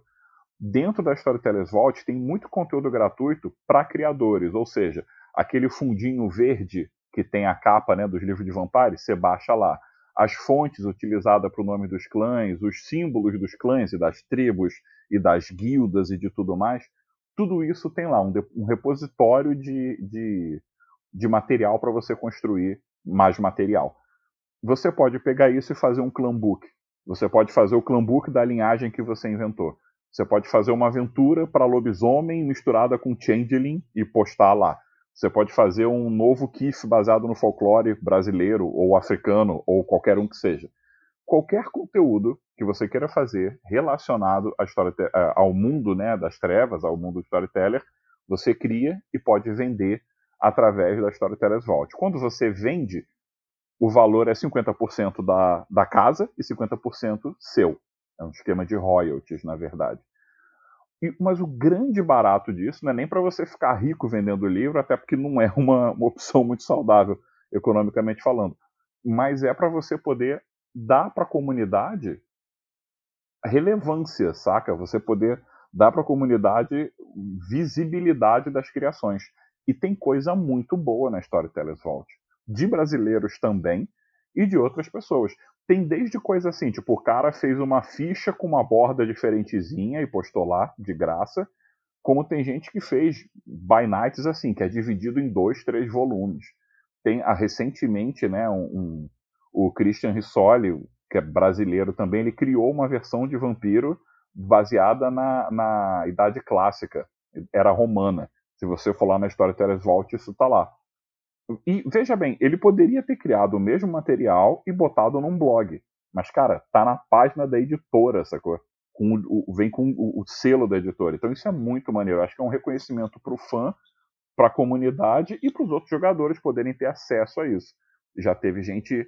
Dentro da Storytellers Vault tem muito conteúdo gratuito para criadores, ou seja, aquele fundinho verde que tem a capa né, dos livros de Vampire, você baixa lá as fontes utilizadas para o nome dos clãs, os símbolos dos clãs e das tribos e das guildas e de tudo mais, tudo isso tem lá um, um repositório de, de, de material para você construir mais material. Você pode pegar isso e fazer um clan book. Você pode fazer o clan book da linhagem que você inventou. Você pode fazer uma aventura para lobisomem misturada com changeling e postar lá. Você pode fazer um novo KIF baseado no folclore brasileiro ou africano ou qualquer um que seja. Qualquer conteúdo que você queira fazer relacionado história, ao mundo né, das trevas, ao mundo do storyteller, você cria e pode vender através da Storytellers Vault. Quando você vende, o valor é 50% da, da casa e 50% seu. É um esquema de royalties, na verdade. Mas o grande barato disso não é nem para você ficar rico vendendo livro, até porque não é uma, uma opção muito saudável, economicamente falando. Mas é para você poder dar para a comunidade relevância, saca? Você poder dar para a comunidade visibilidade das criações. E tem coisa muito boa na Storytellers Vault. De brasileiros também e de outras pessoas. Tem desde coisa assim, tipo, o cara fez uma ficha com uma borda diferentezinha e postou lá, de graça. Como tem gente que fez by nights assim, que é dividido em dois, três volumes. Tem recentemente, né, um, um, o Christian Rissoli, que é brasileiro também, ele criou uma versão de vampiro baseada na, na Idade Clássica, era romana. Se você for lá na história Teres Vault, isso tá lá. E veja bem, ele poderia ter criado o mesmo material e botado num blog. Mas, cara, tá na página da editora, sacou? Com o, vem com o, o, selo da editora. Então isso é muito maneiro. Acho que é um reconhecimento pro fã, pra comunidade e pros outros jogadores poderem ter acesso a isso. Já teve gente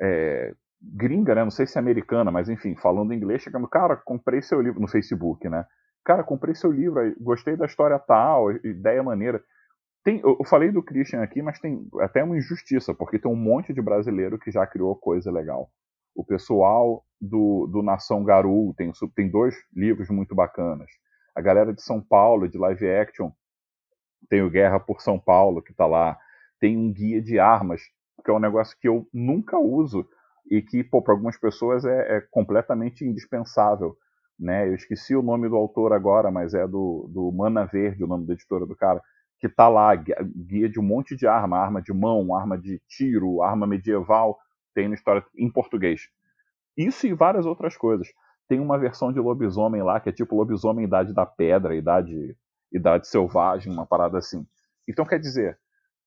é, gringa, né? Não sei se é americana, mas enfim, falando inglês, chegando, cara, comprei seu livro no Facebook, né? Cara, comprei seu livro, gostei da história tal, ideia maneira. Tem, eu falei do Christian aqui, mas tem até uma injustiça, porque tem um monte de brasileiro que já criou coisa legal. O pessoal do, do Nação Garou tem, tem dois livros muito bacanas. A galera de São Paulo, de live action, tem o Guerra por São Paulo, que está lá. Tem um guia de armas, que é um negócio que eu nunca uso e que, para algumas pessoas é, é, completamente indispensável. Né? Eu esqueci o nome do autor agora, mas é do, do Mana Verde, o nome da editora do cara que tá lá, guia de um monte de arma, arma de mão, arma de tiro, arma medieval, tem na história em português. Isso e várias outras coisas. Tem uma versão de lobisomem lá, que é tipo lobisomem idade da pedra, idade, idade selvagem, uma parada assim. Então quer dizer,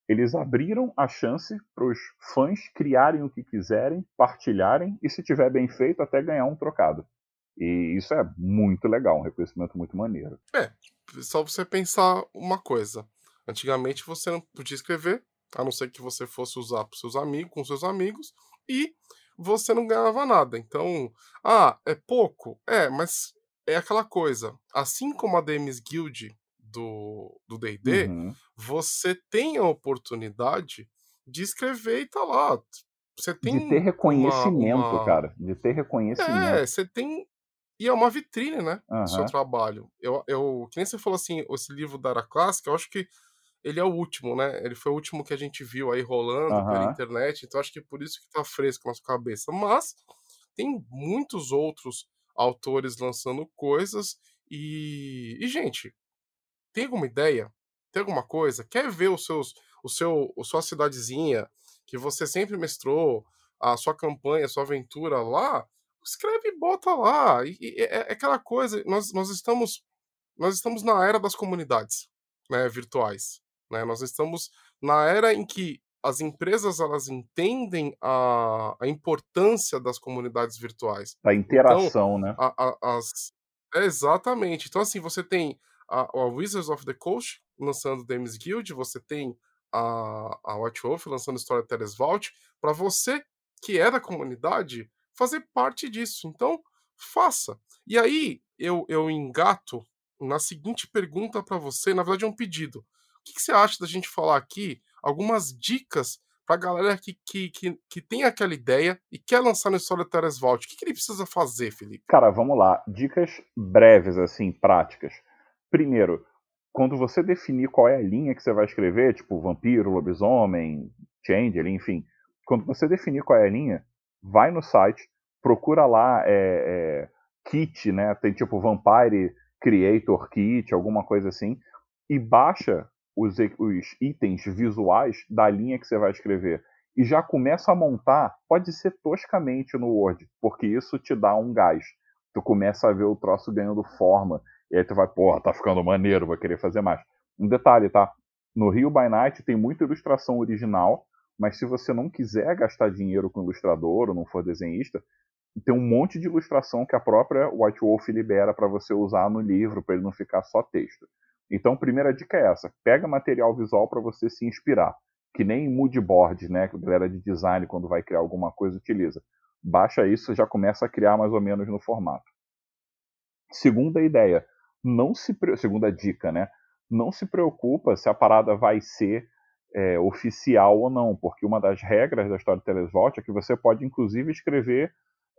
eles abriram a chance para os fãs criarem o que quiserem, partilharem e, se tiver bem feito, até ganhar um trocado. E isso é muito legal, um reconhecimento muito maneiro. É, só você pensar uma coisa. Antigamente você não podia escrever, a não ser que você fosse usar para seus amigos, com seus amigos, e você não ganhava nada. Então, ah, é pouco? É, mas é aquela coisa. Assim como a Demis Guild do D&D, uhum. você tem a oportunidade de escrever e tá lá. Você tem de ter reconhecimento, uma, uma... cara. De ter reconhecimento. É, você tem e é uma vitrine, né? Uhum. Do seu trabalho. Eu, eu, que nem você falou assim, esse livro da Era Clássica, eu acho que ele é o último, né? Ele foi o último que a gente viu aí rolando uhum. pela internet, então acho que por isso que tá fresco na sua cabeça. Mas tem muitos outros autores lançando coisas e, e gente, tem alguma ideia? Tem alguma coisa? Quer ver os seus, o seu, a sua cidadezinha que você sempre mestrou, a sua campanha, a sua aventura lá? Escreve e bota lá. E, e é, é aquela coisa. Nós, nós estamos nós estamos na era das comunidades né, virtuais. Né? Nós estamos na era em que as empresas elas entendem a, a importância das comunidades virtuais. A interação, então, né? A, a, as, exatamente. Então, assim, você tem a, a, Wizards of the Coast lançando Dames Guild, você tem a, a White Wolf lançando Storytellers Vault, para você que é da comunidade fazer parte disso. Então, faça. E aí eu, eu engato na seguinte pergunta para você, na verdade é um pedido. Que, que, você acha da gente falar aqui algumas dicas para a galera que, que, que, que, tem aquela ideia e quer lançar no Storytellers Vault? O que, que ele precisa fazer, Felipe? Cara, vamos lá. Dicas breves, assim, práticas. Primeiro, quando você definir qual é a linha que você vai escrever, tipo vampiro, lobisomem, change, enfim, quando você definir qual é a linha, vai no site, procura lá é, é, kit, né? Tem tipo Vampire Creator Kit, alguma coisa assim, e baixa os, os itens visuais da linha que você vai escrever. E já começa a montar, pode ser toscamente no Word, porque isso te dá um gás. Tu começa a ver o troço ganhando forma, e aí tu vai, porra, tá ficando maneiro, vai querer fazer mais. Um detalhe, tá? No Rio by Night tem muita ilustração original, mas se você não quiser gastar dinheiro com ilustrador ou não for desenhista, tem um monte de ilustração que a própria White Wolf libera para você usar no livro, para ele não ficar só texto. Então, primeira dica é essa: pega material visual para você se inspirar, que nem moodboard, né, que a galera de design quando vai criar alguma coisa utiliza. Baixa isso, já começa a criar mais ou menos no formato. Segunda ideia, não se segunda dica, né? Não se preocupa se a parada vai ser é, oficial ou não, porque uma das regras da história de Telesvolt é que você pode inclusive escrever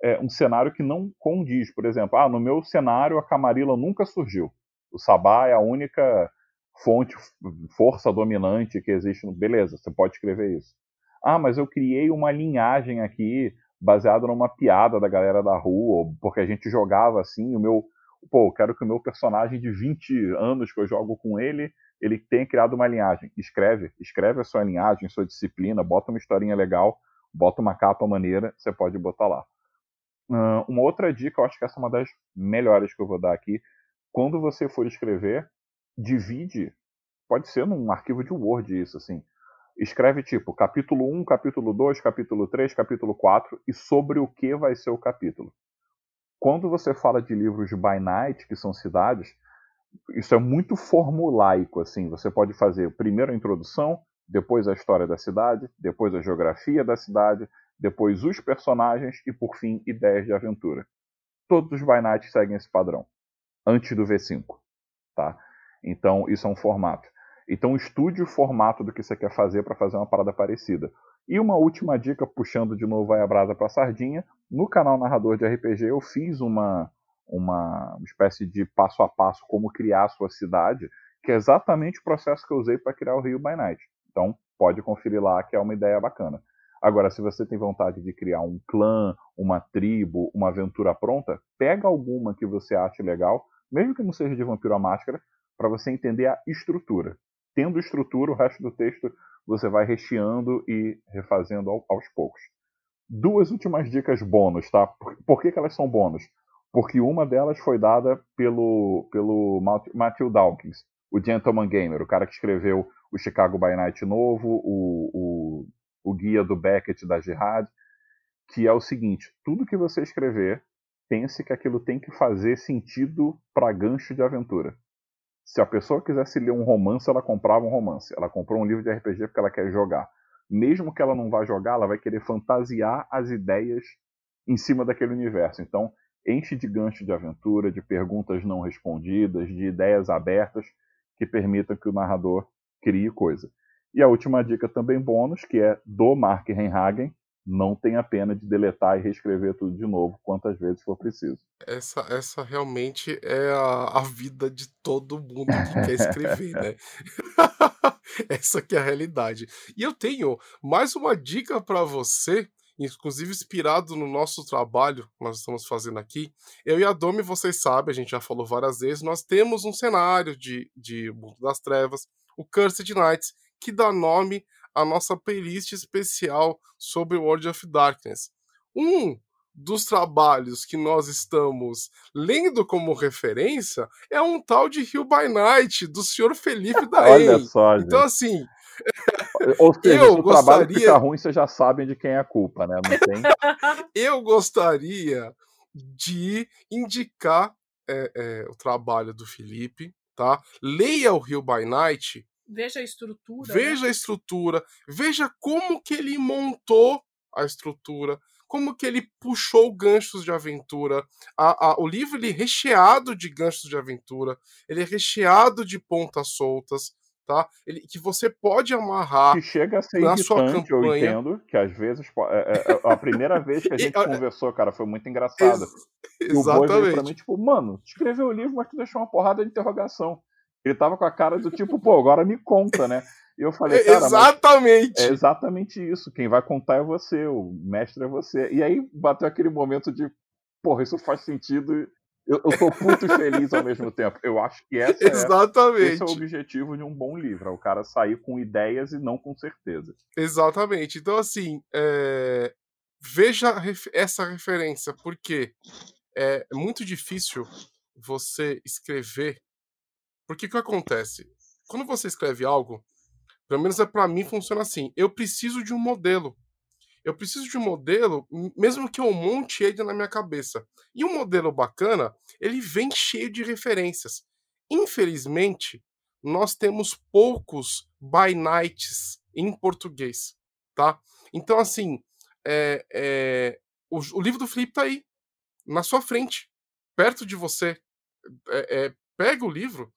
é, um cenário que não condiz. Por exemplo, ah, no meu cenário a Camarilla nunca surgiu. O Sabá é a única fonte, força dominante que existe. No... Beleza, você pode escrever isso. Ah, mas eu criei uma linhagem aqui baseada numa piada da galera da rua, porque a gente jogava assim, o meu. Pô, eu quero que o meu personagem de 20 anos que eu jogo com ele, ele tenha criado uma linhagem. Escreve, escreve a sua linhagem, sua disciplina, bota uma historinha legal, bota uma capa maneira, você pode botar lá. Uma outra dica, eu acho que essa é uma das melhores que eu vou dar aqui. Quando você for escrever, divide. Pode ser num arquivo de Word isso, assim. Escreve tipo capítulo 1, capítulo 2, capítulo 3, capítulo 4 e sobre o que vai ser o capítulo. Quando você fala de livros by night, que são cidades, isso é muito formulaico, assim. Você pode fazer primeiro a introdução, depois a história da cidade, depois a geografia da cidade, depois os personagens e, por fim, ideias de aventura. Todos os by Night seguem esse padrão, antes do V5. Tá? Então, isso é um formato. Então, estude o formato do que você quer fazer para fazer uma parada parecida. E uma última dica, puxando de novo a brasa para a sardinha, no canal Narrador de RPG eu fiz uma, uma espécie de passo a passo como criar a sua cidade, que é exatamente o processo que eu usei para criar o Rio by Night. Então, pode conferir lá que é uma ideia bacana. Agora, se você tem vontade de criar um clã, uma tribo, uma aventura pronta, pega alguma que você ache legal, mesmo que não seja de Vampiro à Máscara, para você entender a estrutura. Tendo estrutura, o resto do texto você vai recheando e refazendo aos poucos. Duas últimas dicas bônus, tá? Por, que, que elas são bônus? Porque uma delas foi dada pelo, pelo Matthew Dawkins, o Gentleman Gamer, o cara que escreveu o Chicago by Night novo, o, o o guia do Beckett da Jihad, que é o seguinte: tudo que você escrever, pense que aquilo tem que fazer sentido para gancho de aventura. Se a pessoa quisesse ler um romance, ela comprava um romance. Ela comprou um livro de RPG porque ela quer jogar. Mesmo que ela não vá jogar, ela vai querer fantasiar as ideias em cima daquele universo. Então, enche de gancho de aventura, de perguntas não respondidas, de ideias abertas que permitam que o narrador crie coisa. E a última dica também bônus, que é do Mark Renhagen, não tenha pena de deletar e reescrever tudo de novo quantas vezes for preciso. Essa, essa realmente é a, a vida de todo mundo que quer escrever, né? essa que é a realidade. E eu tenho mais uma dica para você inclusive inspirado no nosso trabalho que nós estamos fazendo aqui. Eu e a Domi, vocês sabem, a gente já falou várias vezes, nós temos um cenário de, de Mundo das Trevas, o Cursed Knights, que dá nome à nossa playlist especial sobre World of Darkness. Um dos trabalhos que nós estamos lendo como referência é um tal de Hill by Night, do senhor Felipe Daen. Olha só, Então, assim, Ou seja, Eu se o trabalho gostaria- fica ruim, vocês já sabem de quem é a culpa, né? Eu gostaria de indicar é, é, o trabalho do Felipe, tá? Leia o Hill by Night, Veja a estrutura. né? veja a estrutura, veja como que ele montou a estrutura, como que ele puxou ganchos de aventura. A- a- o livro ele é recheado de ganchos de aventura, ele é recheado de pontas soltas, tá? Ele, que você pode amarrar. Que chega a ser Na sua irritante, eu campanha. entendo, que às vezes. é- é- é- a primeira vez que a gente conversou, cara, foi muito engraçado. Ex- E o Boi veio pra mim, Exatamente. tipo, mano, escreveu o livro, mas tu deixou uma porrada de interrogação. Ele tava com a cara do tipo, pô, agora me conta, né? E eu falei, cara, mas Exatamente. é exatamente isso. Quem vai contar é você, o mestre é você. E aí bateu aquele momento de, porra, isso faz sentido. Eu, eu tô puto e feliz ao mesmo tempo. Eu acho que essa é, Exatamente. esse é o objetivo de um bom livro. É o cara sair com ideias e não com certeza. Exatamente. Então, assim, é, veja essa referência, porque é muito difícil você escrever. Porque o que acontece? Quando você escreve algo, pelo menos é para mim, funciona assim. Eu preciso de um modelo. Eu preciso de um modelo, mesmo que eu monte ele na minha cabeça. E um modelo bacana, ele vem cheio de referências. Infelizmente, nós temos poucos by nights em português, tá? Então, assim, é, é, o, o livro do Felipe tá aí, na sua frente, perto de você. É, é, pega o livro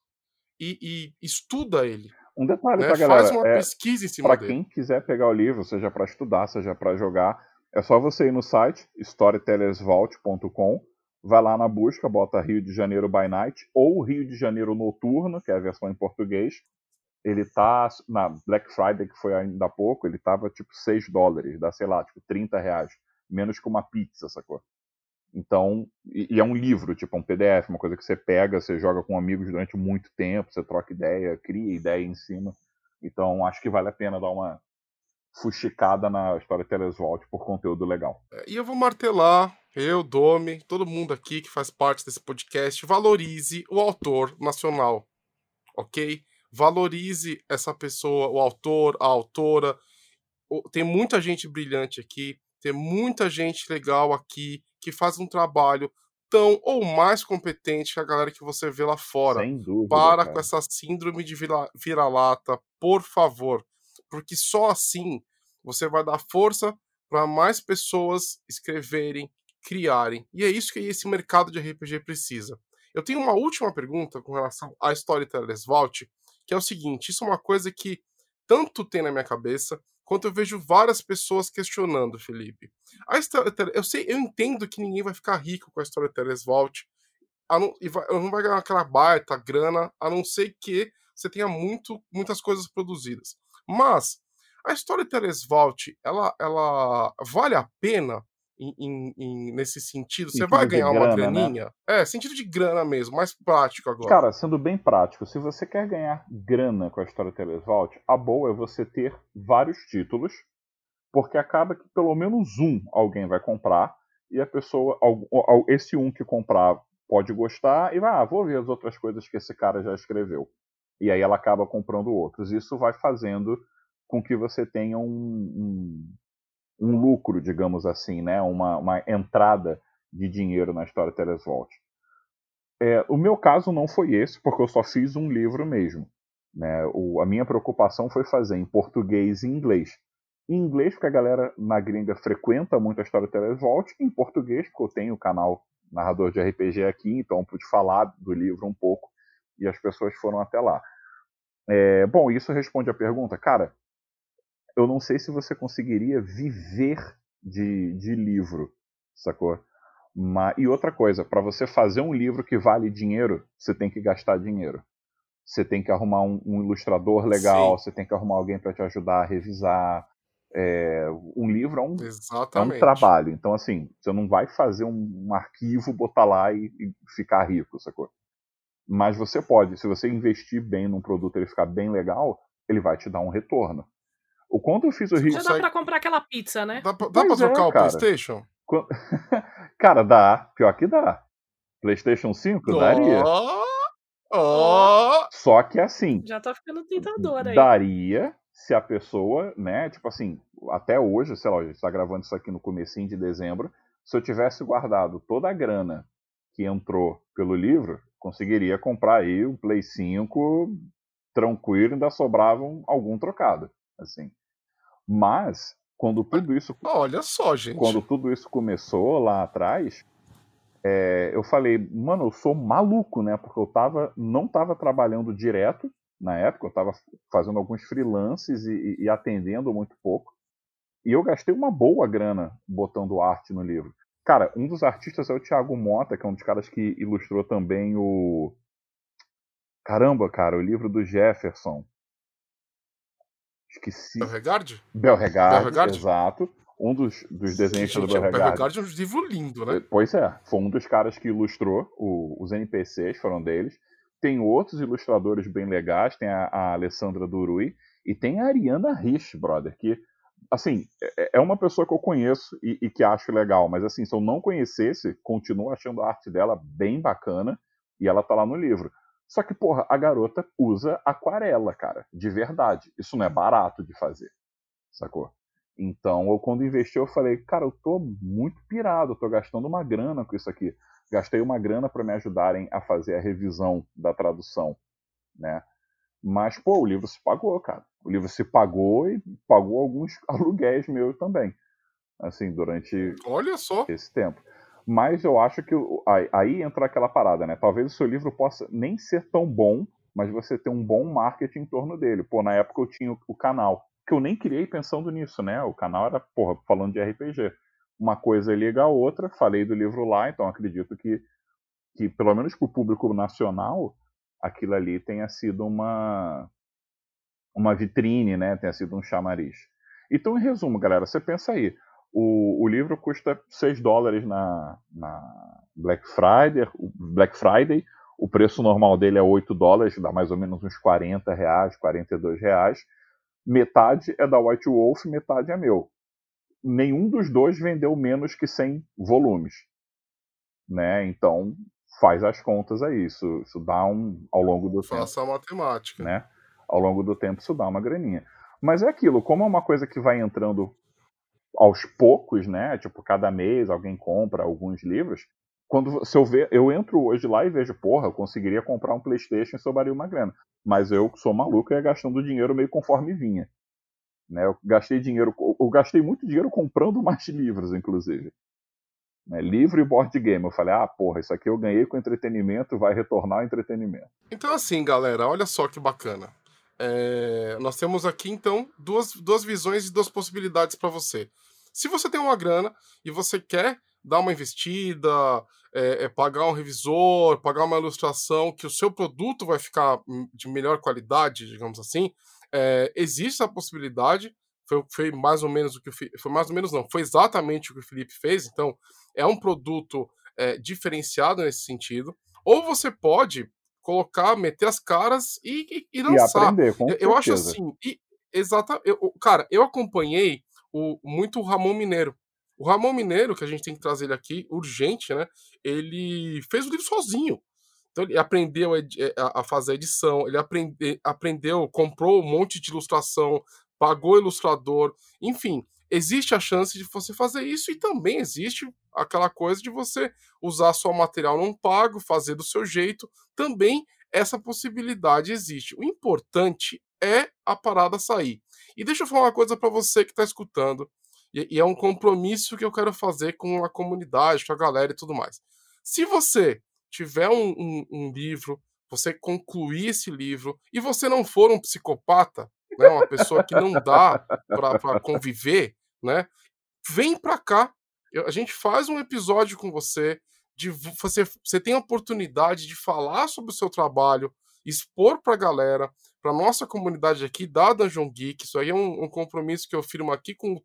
e, e estuda ele. Um detalhe Né? pra galera. Faz uma é, pesquisa em cima Pra dele. quem quiser pegar o livro, seja pra estudar, seja pra jogar, é só você ir no site storytellersvault.com, vai lá na busca, bota Rio de Janeiro by Night ou Rio de Janeiro Noturno, que é a versão em português. Ele tá na Black Friday, que foi ainda há pouco, ele tava tipo 6 dólares, dá sei lá, tipo 30 reais, menos que uma pizza, sacou? Então, e, é um livro, tipo um PDF, uma coisa que você pega, você joga com amigos durante muito tempo, você troca ideia, cria ideia em cima. Então, acho que vale a pena dar uma fuxicada na Storytellers Vault por conteúdo legal. E eu vou martelar, eu, Domi, todo mundo aqui que faz parte desse podcast, valorize o autor nacional, ok? Valorize essa pessoa, o autor, a autora. Tem muita gente brilhante aqui, tem muita gente legal aqui que faz um trabalho tão ou mais competente que a galera que você vê lá fora. Sem dúvida. Para cara. com essa síndrome de vira- vira-lata, por favor. Porque só assim você vai dar força para mais pessoas escreverem, criarem. E é isso que esse mercado de RPG precisa. Eu tenho uma última pergunta com relação à Storytellers Vault, que é o seguinte: isso é uma coisa que tanto tem na minha cabeça, quanto eu vejo várias pessoas questionando, Felipe. A Storyteller, eu sei, eu entendo que ninguém vai ficar rico com a Storytellers Vault, a não, e vai, não vai ganhar aquela baita grana, a não ser que você tenha muito, muitas coisas produzidas. Mas a Storytellers Vault, ela, ela vale a pena em, em- nesse sentido? Você vai ganhar uma grana, né? graninha? É, sentido de grana mesmo, mais prático agora. Cara, sendo bem prático, se você quer ganhar grana com a Storytellers Vault, a boa é você ter vários títulos, porque acaba que pelo menos um alguém vai comprar, e a pessoa, esse um que comprar pode gostar, e vai, ah, vou ver as outras coisas que esse cara já escreveu. E aí ela acaba comprando outros. Isso vai fazendo com que você tenha um, um, um lucro, digamos assim, né? uma, uma entrada de dinheiro na Storytellers Vault. É, o meu caso não foi esse, porque eu só fiz um livro mesmo. Né? O, a minha preocupação foi fazer em português e inglês. Em inglês, porque a galera na gringa frequenta muito a Storytellers Vault, em português, porque eu tenho o canal Narrador de RPG aqui, então pude falar do livro um pouco e as pessoas foram até lá. É, bom, isso responde a pergunta. Cara, eu não sei se você conseguiria viver de, de livro, sacou? Mas, e outra coisa, para você fazer um livro que vale dinheiro, você tem que gastar dinheiro. Você tem que arrumar um, um ilustrador legal, Sim. você tem que arrumar alguém para te ajudar a revisar. É, um livro é um, é um, trabalho. Então, assim, você não vai fazer um, um arquivo, botar lá e, e, ficar rico, sacou? Mas você pode, se você investir bem num produto e ele ficar bem legal, ele vai te dar um retorno. O quanto eu fiz o risco. Já dá pra comprar aquela pizza, né? Dá, pra, dá pra trocar é, o PlayStation? Cara, dá. Pior que dá. PlayStation 5 oh, daria. Oh. Só que assim. Já tá ficando tentador aí. Daria se a pessoa, né? Tipo assim, até hoje, sei lá, a gente tá gravando isso aqui no comecinho de dezembro. Se eu tivesse guardado toda a grana que entrou pelo livro, conseguiria comprar aí o Play 5 tranquilo, ainda sobravam algum trocado, assim. Mas quando tudo isso, olha só, gente, quando tudo isso começou lá atrás, é, eu falei, mano, eu sou maluco, né? Porque eu tava, não tava trabalhando direto na época, eu tava fazendo alguns freelances e, e atendendo muito pouco. E eu gastei uma boa grana botando arte no livro. Cara, um dos artistas é o Thiago Mota, que é um dos caras que ilustrou também o. Caramba, cara, o livro do Jefferson. Esqueci. Belregard? Belregard, exato. Um dos, dos desenhos do Belregard. Belregard é um livro lindo, né? Pois é. Foi um dos caras que ilustrou o, os NPCs, foram deles. Tem outros ilustradores bem legais. Tem a, a Alessandra Durui. E tem a Ariana Rich, brother, que assim, é, é uma pessoa que eu conheço e, e, que acho legal, mas assim, se eu não conhecesse, continuo achando a arte dela bem bacana e ela tá lá no livro. Só que, porra, a garota usa aquarela, cara, de verdade. Isso não é barato de fazer, sacou? Então, eu quando investi, eu falei, cara, eu tô muito pirado, eu tô gastando uma grana com isso aqui. Gastei uma grana para me ajudarem a fazer a revisão da tradução, né? Mas, pô, o livro se pagou, cara. O livro se pagou e pagou alguns aluguéis meus também. Assim, durante Olha só. esse tempo. Mas eu acho que aí entra aquela parada, né? Talvez o seu livro possa nem ser tão bom, mas você ter um bom marketing em torno dele. Pô, na época eu tinha o canal, que eu nem criei pensando nisso, né? O canal era, porra, falando de RPG. Uma coisa liga a outra, falei do livro lá, então acredito que, que pelo menos para o público nacional, aquilo ali tenha sido uma, uma vitrine, né? Tenha sido um chamariz. Então, em resumo, galera, você pensa aí. O, o livro custa 6 dólares na, na Black Friday, Black Friday. O preço normal dele é 8 dólares, dá mais ou menos uns 40 reais, 42 reais. Metade é da White Wolf, metade é meu. Nenhum dos dois vendeu menos que 100 volumes. Né? Então, faz as contas aí. Isso, isso dá um. ao longo do Faça tempo. Faça a matemática. Né? Ao longo do tempo, isso dá uma graninha. Mas é aquilo, como é uma coisa que vai entrando aos poucos, né? Tipo, cada mês alguém compra alguns livros. Quando se eu ver, eu entro hoje lá e vejo, porra, eu conseguiria comprar um PlayStation e sobraria uma grana. Mas eu sou maluco e ia gastando dinheiro meio conforme vinha. Né? Eu gastei dinheiro, eu gastei muito dinheiro comprando mais livros, inclusive. Né? Livro e board game. Eu falei, ah, porra, isso aqui eu ganhei com entretenimento, vai retornar ao entretenimento. Então, assim, galera, olha só que bacana. É... Nós temos aqui, então, duas, duas visões e duas possibilidades para você. Se você tem uma grana e você quer dar uma investida, é, é, pagar um revisor, pagar uma ilustração, que o seu produto vai ficar de melhor qualidade, digamos assim, é, existe a possibilidade. Foi, foi, mais ou menos o que foi mais ou menos não, foi exatamente o que o Felipe fez. Então é um produto é, diferenciado nesse sentido. Ou você pode colocar, meter as caras e, e, e lançar. E aprender, com eu, eu acho assim, e, exata, eu, cara, eu acompanhei o, muito o Ramon Mineiro. O Ramon Mineiro, que a gente tem que trazer ele aqui, urgente, né? Ele fez o livro sozinho. Então ele aprendeu a, a fazer a edição, ele aprende, aprendeu, comprou um monte de ilustração, pagou ilustrador, enfim, existe a chance de você fazer isso e também existe aquela coisa de você usar só material não pago, fazer do seu jeito, também essa possibilidade existe. O importante é a parada sair. E deixa eu falar uma coisa para você que está escutando, e, e, é um compromisso que eu quero fazer com a comunidade, com a galera e tudo mais. Se você tiver um, um, um livro, você concluir esse livro, e você não for um psicopata, né, uma pessoa que não dá para conviver, né, vem para cá. A gente faz um episódio com você, de você, você tem a oportunidade de falar sobre o seu trabalho, expor para a galera, para nossa comunidade aqui da Dungeon Geek. Isso aí é um, um, compromisso que eu firmo aqui com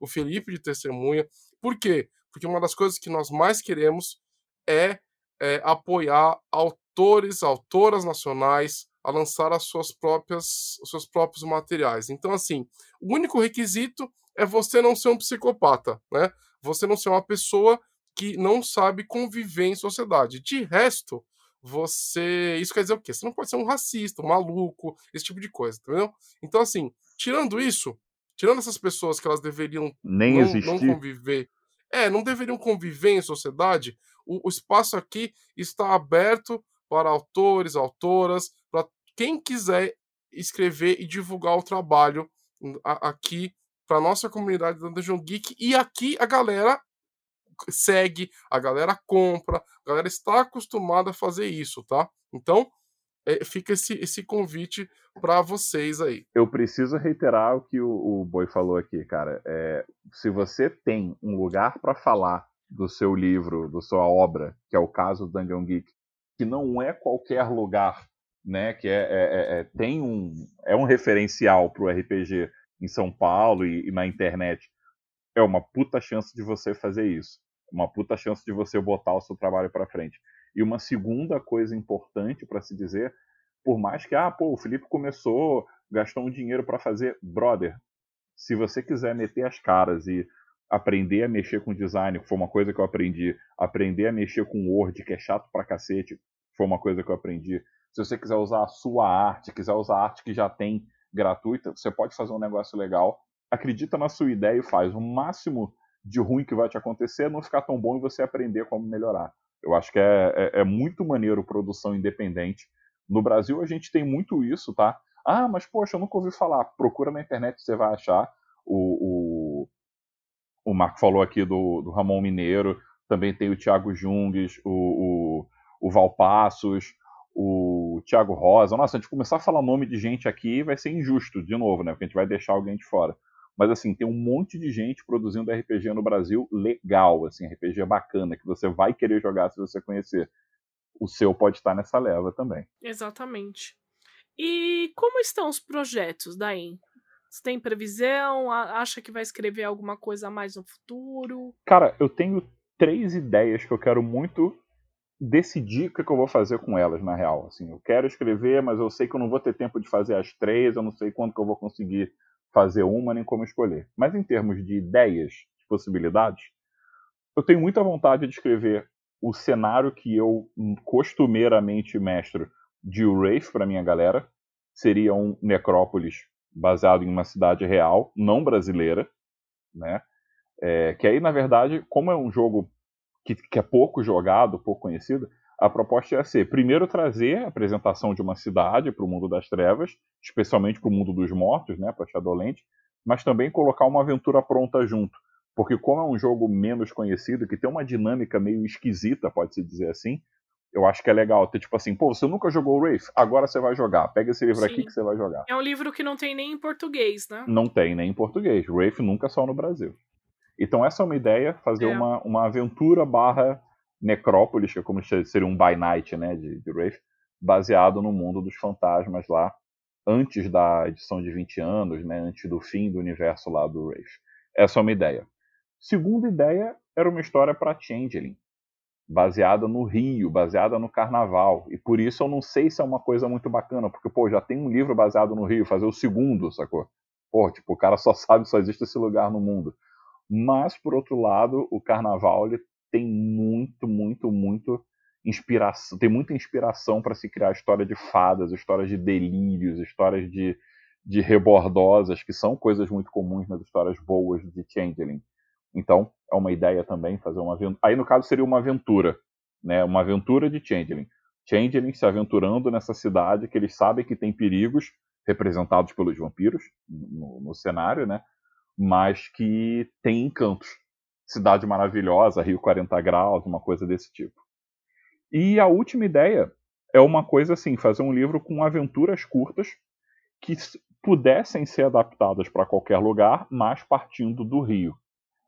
o Felipe de Testemunha. Por quê? Porque uma das coisas que nós mais queremos é, é apoiar autores, autoras nacionais a lançar as suas próprias, os seus próprios materiais. Então, assim, o único requisito é você não ser um psicopata, né? Você não ser uma pessoa que não sabe conviver em sociedade. De resto, você. Isso quer dizer o quê? Você não pode ser um racista, um maluco, esse tipo de coisa, entendeu? Então, assim, tirando isso, tirando essas pessoas que elas deveriam Nem não, não conviver. É, não deveriam conviver em sociedade. O, o espaço aqui está aberto para autores, autoras, para quem quiser escrever e divulgar o trabalho hum, aqui para nossa comunidade da Dungeon Geek e aqui a galera segue, a galera compra, a galera está acostumada a fazer isso, tá? Então, é, fica esse, esse convite para vocês aí. Eu preciso reiterar o que o, o Boi falou aqui, cara. É, se você tem um lugar para falar do seu livro, da sua obra, que é o caso do Dungeon Geek, que não é qualquer lugar, né? Que é, é, é, é tem um é um referencial para o RPG em São Paulo e, e na internet. É uma puta chance de você fazer isso uma puta chance de você botar o seu trabalho para frente. E uma segunda coisa importante para se dizer, por mais que ah, pô, o Felipe começou, gastou um dinheiro para fazer, brother, se você quiser meter as caras e aprender a mexer com design, que foi uma coisa que eu aprendi, aprender a mexer com Word, que é chato pra cacete, foi uma coisa que eu aprendi. Se você quiser usar a sua arte, quiser usar a arte que já tem gratuita, você pode fazer um negócio legal. Acredita na sua ideia e faz. O máximo de ruim que vai te acontecer é não ficar tão bom e você aprender como melhorar. Eu acho que é, é, é muito maneiro produção independente. No Brasil a gente tem muito isso, tá? Ah, mas poxa, eu nunca ouvi falar. Procura na internet, você vai achar. O, o, o Marco falou aqui do, do Ramon Mineiro, também tem o Thiago Jungues, o, o, o Valpassos, o Thiago Rosa. Nossa, a gente começar a falar nome de gente aqui vai ser injusto, de novo, né? Porque a gente vai deixar alguém de fora. Mas assim, tem um monte de gente produzindo RPG no Brasil legal, assim, RPG bacana, que você vai querer jogar se você conhecer. O seu pode estar nessa leva também. Exatamente. E como estão os projetos daí? Você tem previsão? Acha que vai escrever alguma coisa a mais no futuro? Cara, eu tenho três ideias que eu quero muito decidir o que, eu vou fazer com elas, na real. Assim, eu quero escrever, mas eu sei que eu não vou ter tempo de fazer as três, eu não sei quando que eu vou conseguir fazer uma nem como escolher. Mas em termos de ideias, de possibilidades, eu tenho muita vontade de escrever o cenário que eu costumeiramente mestro de Wraith para minha galera. Seria um Necrópolis baseado em uma cidade real, não brasileira, né? É, que aí, na verdade, como é um jogo que, que é pouco jogado, pouco conhecido, a proposta ia ser, primeiro, trazer a apresentação de uma cidade para o mundo das trevas, especialmente para o mundo dos mortos, né, para Shadowlands, mas também colocar uma aventura pronta junto. Porque como é um jogo menos conhecido, que tem uma dinâmica meio esquisita, pode-se dizer assim, eu acho que é legal ter tipo assim, pô, você nunca jogou Wraith? Agora você vai jogar. Pega esse livro Sim. aqui que você vai jogar. É um livro que não tem nem em português, né? Não tem nem em português. Wraith nunca saiu no Brasil. Então essa é uma ideia, fazer é. uma, uma aventura barra Necrópolis, que é como seria um By Night, né, de, de Wraith, baseado no mundo dos fantasmas lá, antes da edição de 20 anos, né, antes do fim do universo lá do Wraith. Essa é uma ideia. Segunda ideia era uma história para Changeling, baseada no Rio, baseada no Carnaval. E por isso eu não sei se é uma coisa muito bacana, porque, pô, já tem um livro baseado no Rio, fazer o segundo, sacou? Pô, tipo, o cara só sabe, só existe esse lugar no mundo. Mas, por outro lado, o Carnaval ele tem muito, muito, muito inspiração, tem muita inspiração para se criar história de fadas, histórias de delírios, histórias de, de rebordosas, que são coisas muito comuns nas histórias boas de Changeling. Então, é uma ideia também fazer uma aventura. Aí, no caso, seria uma aventura, né? Uma aventura de Changeling. Changeling se aventurando nessa cidade que eles sabem que tem perigos, representados pelos vampiros no, no cenário, né? Mas que tem encantos cidade maravilhosa, Rio 40 graus, uma coisa desse tipo. E a última ideia é uma coisa assim, fazer um livro com aventuras curtas que pudessem ser adaptadas para qualquer lugar, mas partindo do Rio.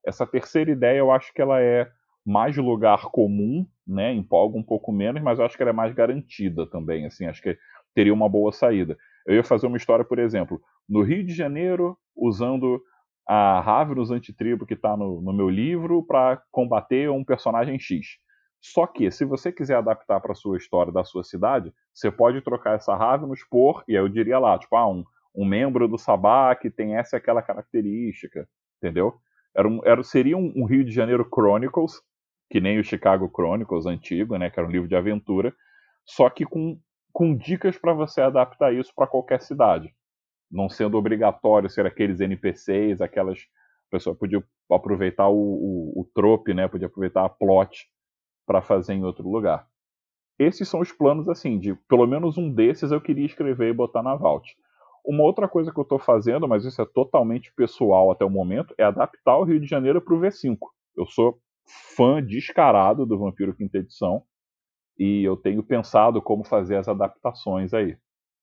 Essa terceira ideia eu acho que ela é mais lugar comum, né? Empolga um pouco menos, mas eu acho que ela é mais garantida também, assim, acho que teria uma boa saída. Eu ia fazer uma história, por exemplo, no Rio de Janeiro, usando a Ravnus Antitribo que está no, no meu livro para combater um personagem X. Só que, se você quiser adaptar para a sua história da sua cidade, você pode trocar essa Ravnus por, e aí eu diria lá, tipo, ah, um, um membro do Sabá que tem essa e aquela característica, entendeu? Era um, era, seria um, um, Rio de Janeiro Chronicles, que nem o Chicago Chronicles antigo, né, que era um livro de aventura, só que com, com dicas para você adaptar isso para qualquer cidade não sendo obrigatório ser aqueles NPCs, aquelas pessoa podia aproveitar o, o, o trope, né? Podia aproveitar a plot para fazer em outro lugar. Esses são os planos assim, de pelo menos um desses eu queria escrever e botar na Vault. Uma outra coisa que eu estou fazendo, mas isso é totalmente pessoal até o momento, é adaptar o Rio de Janeiro para o V5. Eu sou fã descarado do Vampiro Quinta Edição e eu tenho pensado como fazer as adaptações aí.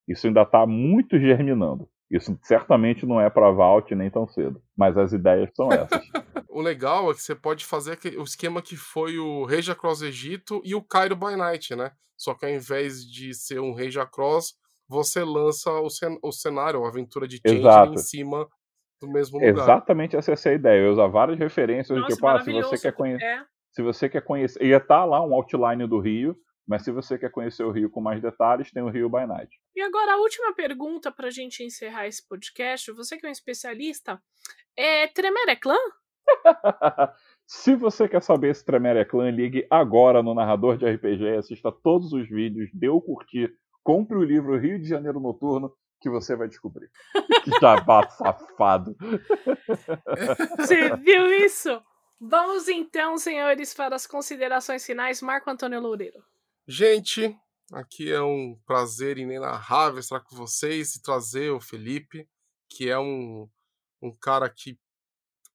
Isso ainda está muito germinando. Isso certamente não é para Vault nem tão cedo, mas as ideias são essas. o legal é que você pode fazer o esquema que foi o Reja Cross Egito e o Cairo by Night, né? Só que ao invés de ser um Reja Cross, você lança o, cen o cenário, a aventura de Change em cima do mesmo lugar. Exatamente essa é a ideia. Eu usar várias referências, Nossa, tipo, ah, se você quer conhecer. É. Se você quer conhecer. Ia estar tá lá um outline do Rio, mas se você quer conhecer o Rio com mais detalhes, tem o Rio by Night. E agora a última pergunta para a gente encerrar esse podcast. Você que é um especialista, é Tremere é clã? se você quer saber se Tremere é clã, ligue agora no narrador de RPG assista todos os vídeos, dê o curtir, compre o livro Rio de Janeiro Noturno que você vai descobrir. Que jabá safado. Você viu isso? Vamos então, senhores, para as considerações finais. Marco Antônio Loureiro. Gente, aqui é um prazer inenarrável estar com vocês e trazer o Felipe, que é um, um cara que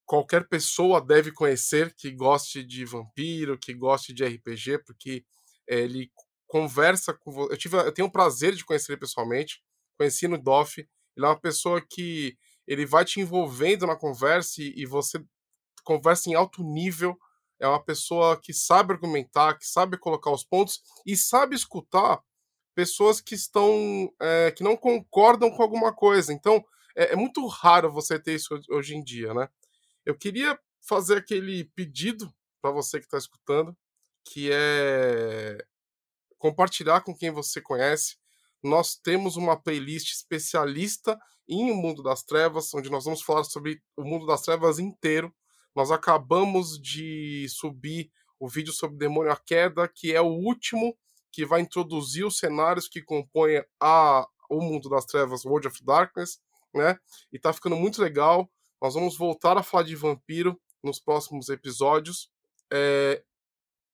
qualquer pessoa deve conhecer que goste de vampiro, que goste de RPG, porque ele conversa com eu tive eu tenho o prazer de conhecer ele pessoalmente conheci no DOF ele é uma pessoa que ele vai te envolvendo na conversa e, e você conversa em alto nível é uma pessoa que sabe argumentar, que sabe colocar os pontos e sabe escutar pessoas que estão é, que não concordam com alguma coisa. Então é, é muito raro você ter isso hoje em dia, né? Eu queria fazer aquele pedido para você que está escutando, que é compartilhar com quem você conhece. Nós temos uma playlist especialista em O Mundo das Trevas, onde nós vamos falar sobre o Mundo das Trevas inteiro. Nós acabamos de subir o vídeo sobre Demônio à Queda, que é o último que vai introduzir os cenários que compõem a, o mundo das trevas, World of Darkness, né? E tá ficando muito legal. Nós vamos voltar a falar de vampiro nos próximos episódios. É...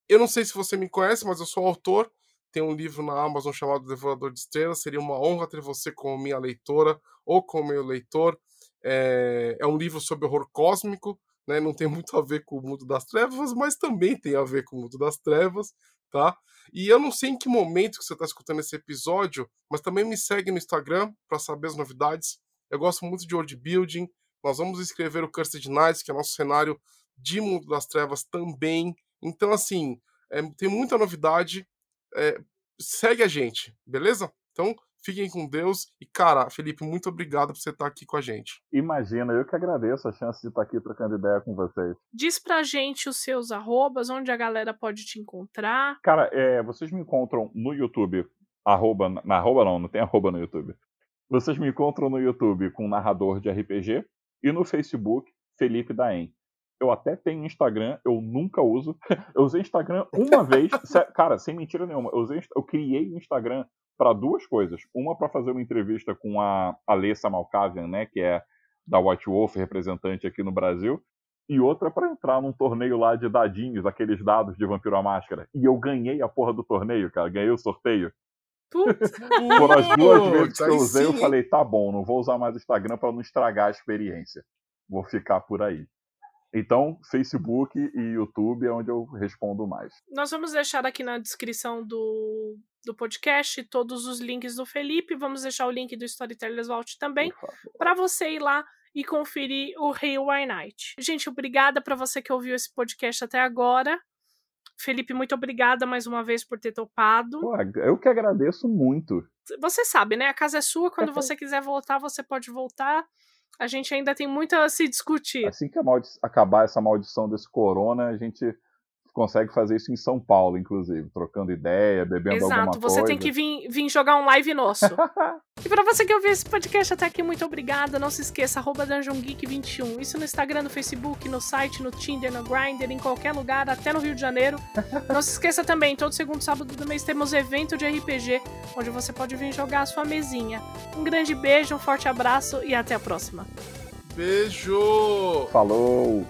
Eu não sei se você me conhece, mas eu sou autor. Tem um livro na Amazon chamado Devorador de Estrelas. Seria uma honra ter você como minha leitora ou como meu leitor. É, é um livro sobre horror cósmico né? Não tem muito a ver com o mundo das trevas, mas também tem a ver com o mundo das trevas, tá? E eu não sei em que momento que você está escutando esse episódio, mas também me segue no Instagram para saber as novidades. Eu gosto muito de world building. Nós vamos escrever o Cursed Nights, que é nosso cenário de Mundo das Trevas também. Então, assim, é, tem muita novidade. É, segue a gente, beleza? Então, Fiquem com Deus. E, cara, Felipe, muito obrigado por você estar aqui com a gente. Imagina, eu que agradeço a chance de estar aqui trocando ideia com vocês. Diz pra gente os seus arrobas, onde a galera pode te encontrar. Cara, é, vocês me encontram no YouTube, arroba, na arroba não, não tem arroba no YouTube. Vocês me encontram no YouTube com narrador de RPG e no Facebook, Felipe Daem. Eu até tenho Instagram, eu nunca uso. Eu usei Instagram uma vez, cara, sem mentira nenhuma. Eu, usei, eu criei o Instagram para duas coisas. Uma para fazer uma entrevista com a Alessa Malkavian, né, que é da White Wolf, representante aqui no Brasil, e outra para entrar num torneio lá de dadinhos, aqueles dados de Vampiro à Máscara. E eu ganhei a porra do torneio, cara, ganhei o sorteio. Por as duas vezes que eu usei, eu falei, tá bom, não vou usar mais o Instagram para não estragar a experiência. Vou ficar por aí. Então, Facebook e YouTube é onde eu respondo mais. Nós vamos deixar aqui na descrição do, do podcast todos os links do Felipe. Vamos deixar o link do Storytellers Vault também para você ir lá e conferir o Rei Why Night. Gente, obrigada para você que ouviu esse podcast até agora. Felipe, muito obrigada mais uma vez por ter topado. Pô, eu que agradeço muito. você sabe, né? A casa é sua, quando você quiser voltar, você pode voltar. A gente ainda tem muito a se discutir. Assim que acabar essa maldição desse corona, a gente consegue fazer isso em São Paulo, inclusive, trocando ideia, bebendo Exato, alguma coisa. Exato, você tem que vir, vir jogar um live nosso. e para você que ouviu esse podcast até aqui, muito obrigada. Não se esqueça, arroba DungeonGeek21. Isso no Instagram, no Facebook, no site, no Tinder, no Grindr, em qualquer lugar, até no Rio de Janeiro. Não se esqueça também, todo segundo sábado do mês temos evento de RPG, onde você pode vir jogar a sua mesinha. Um grande beijo, um forte abraço e até a próxima. Beijo! Falou!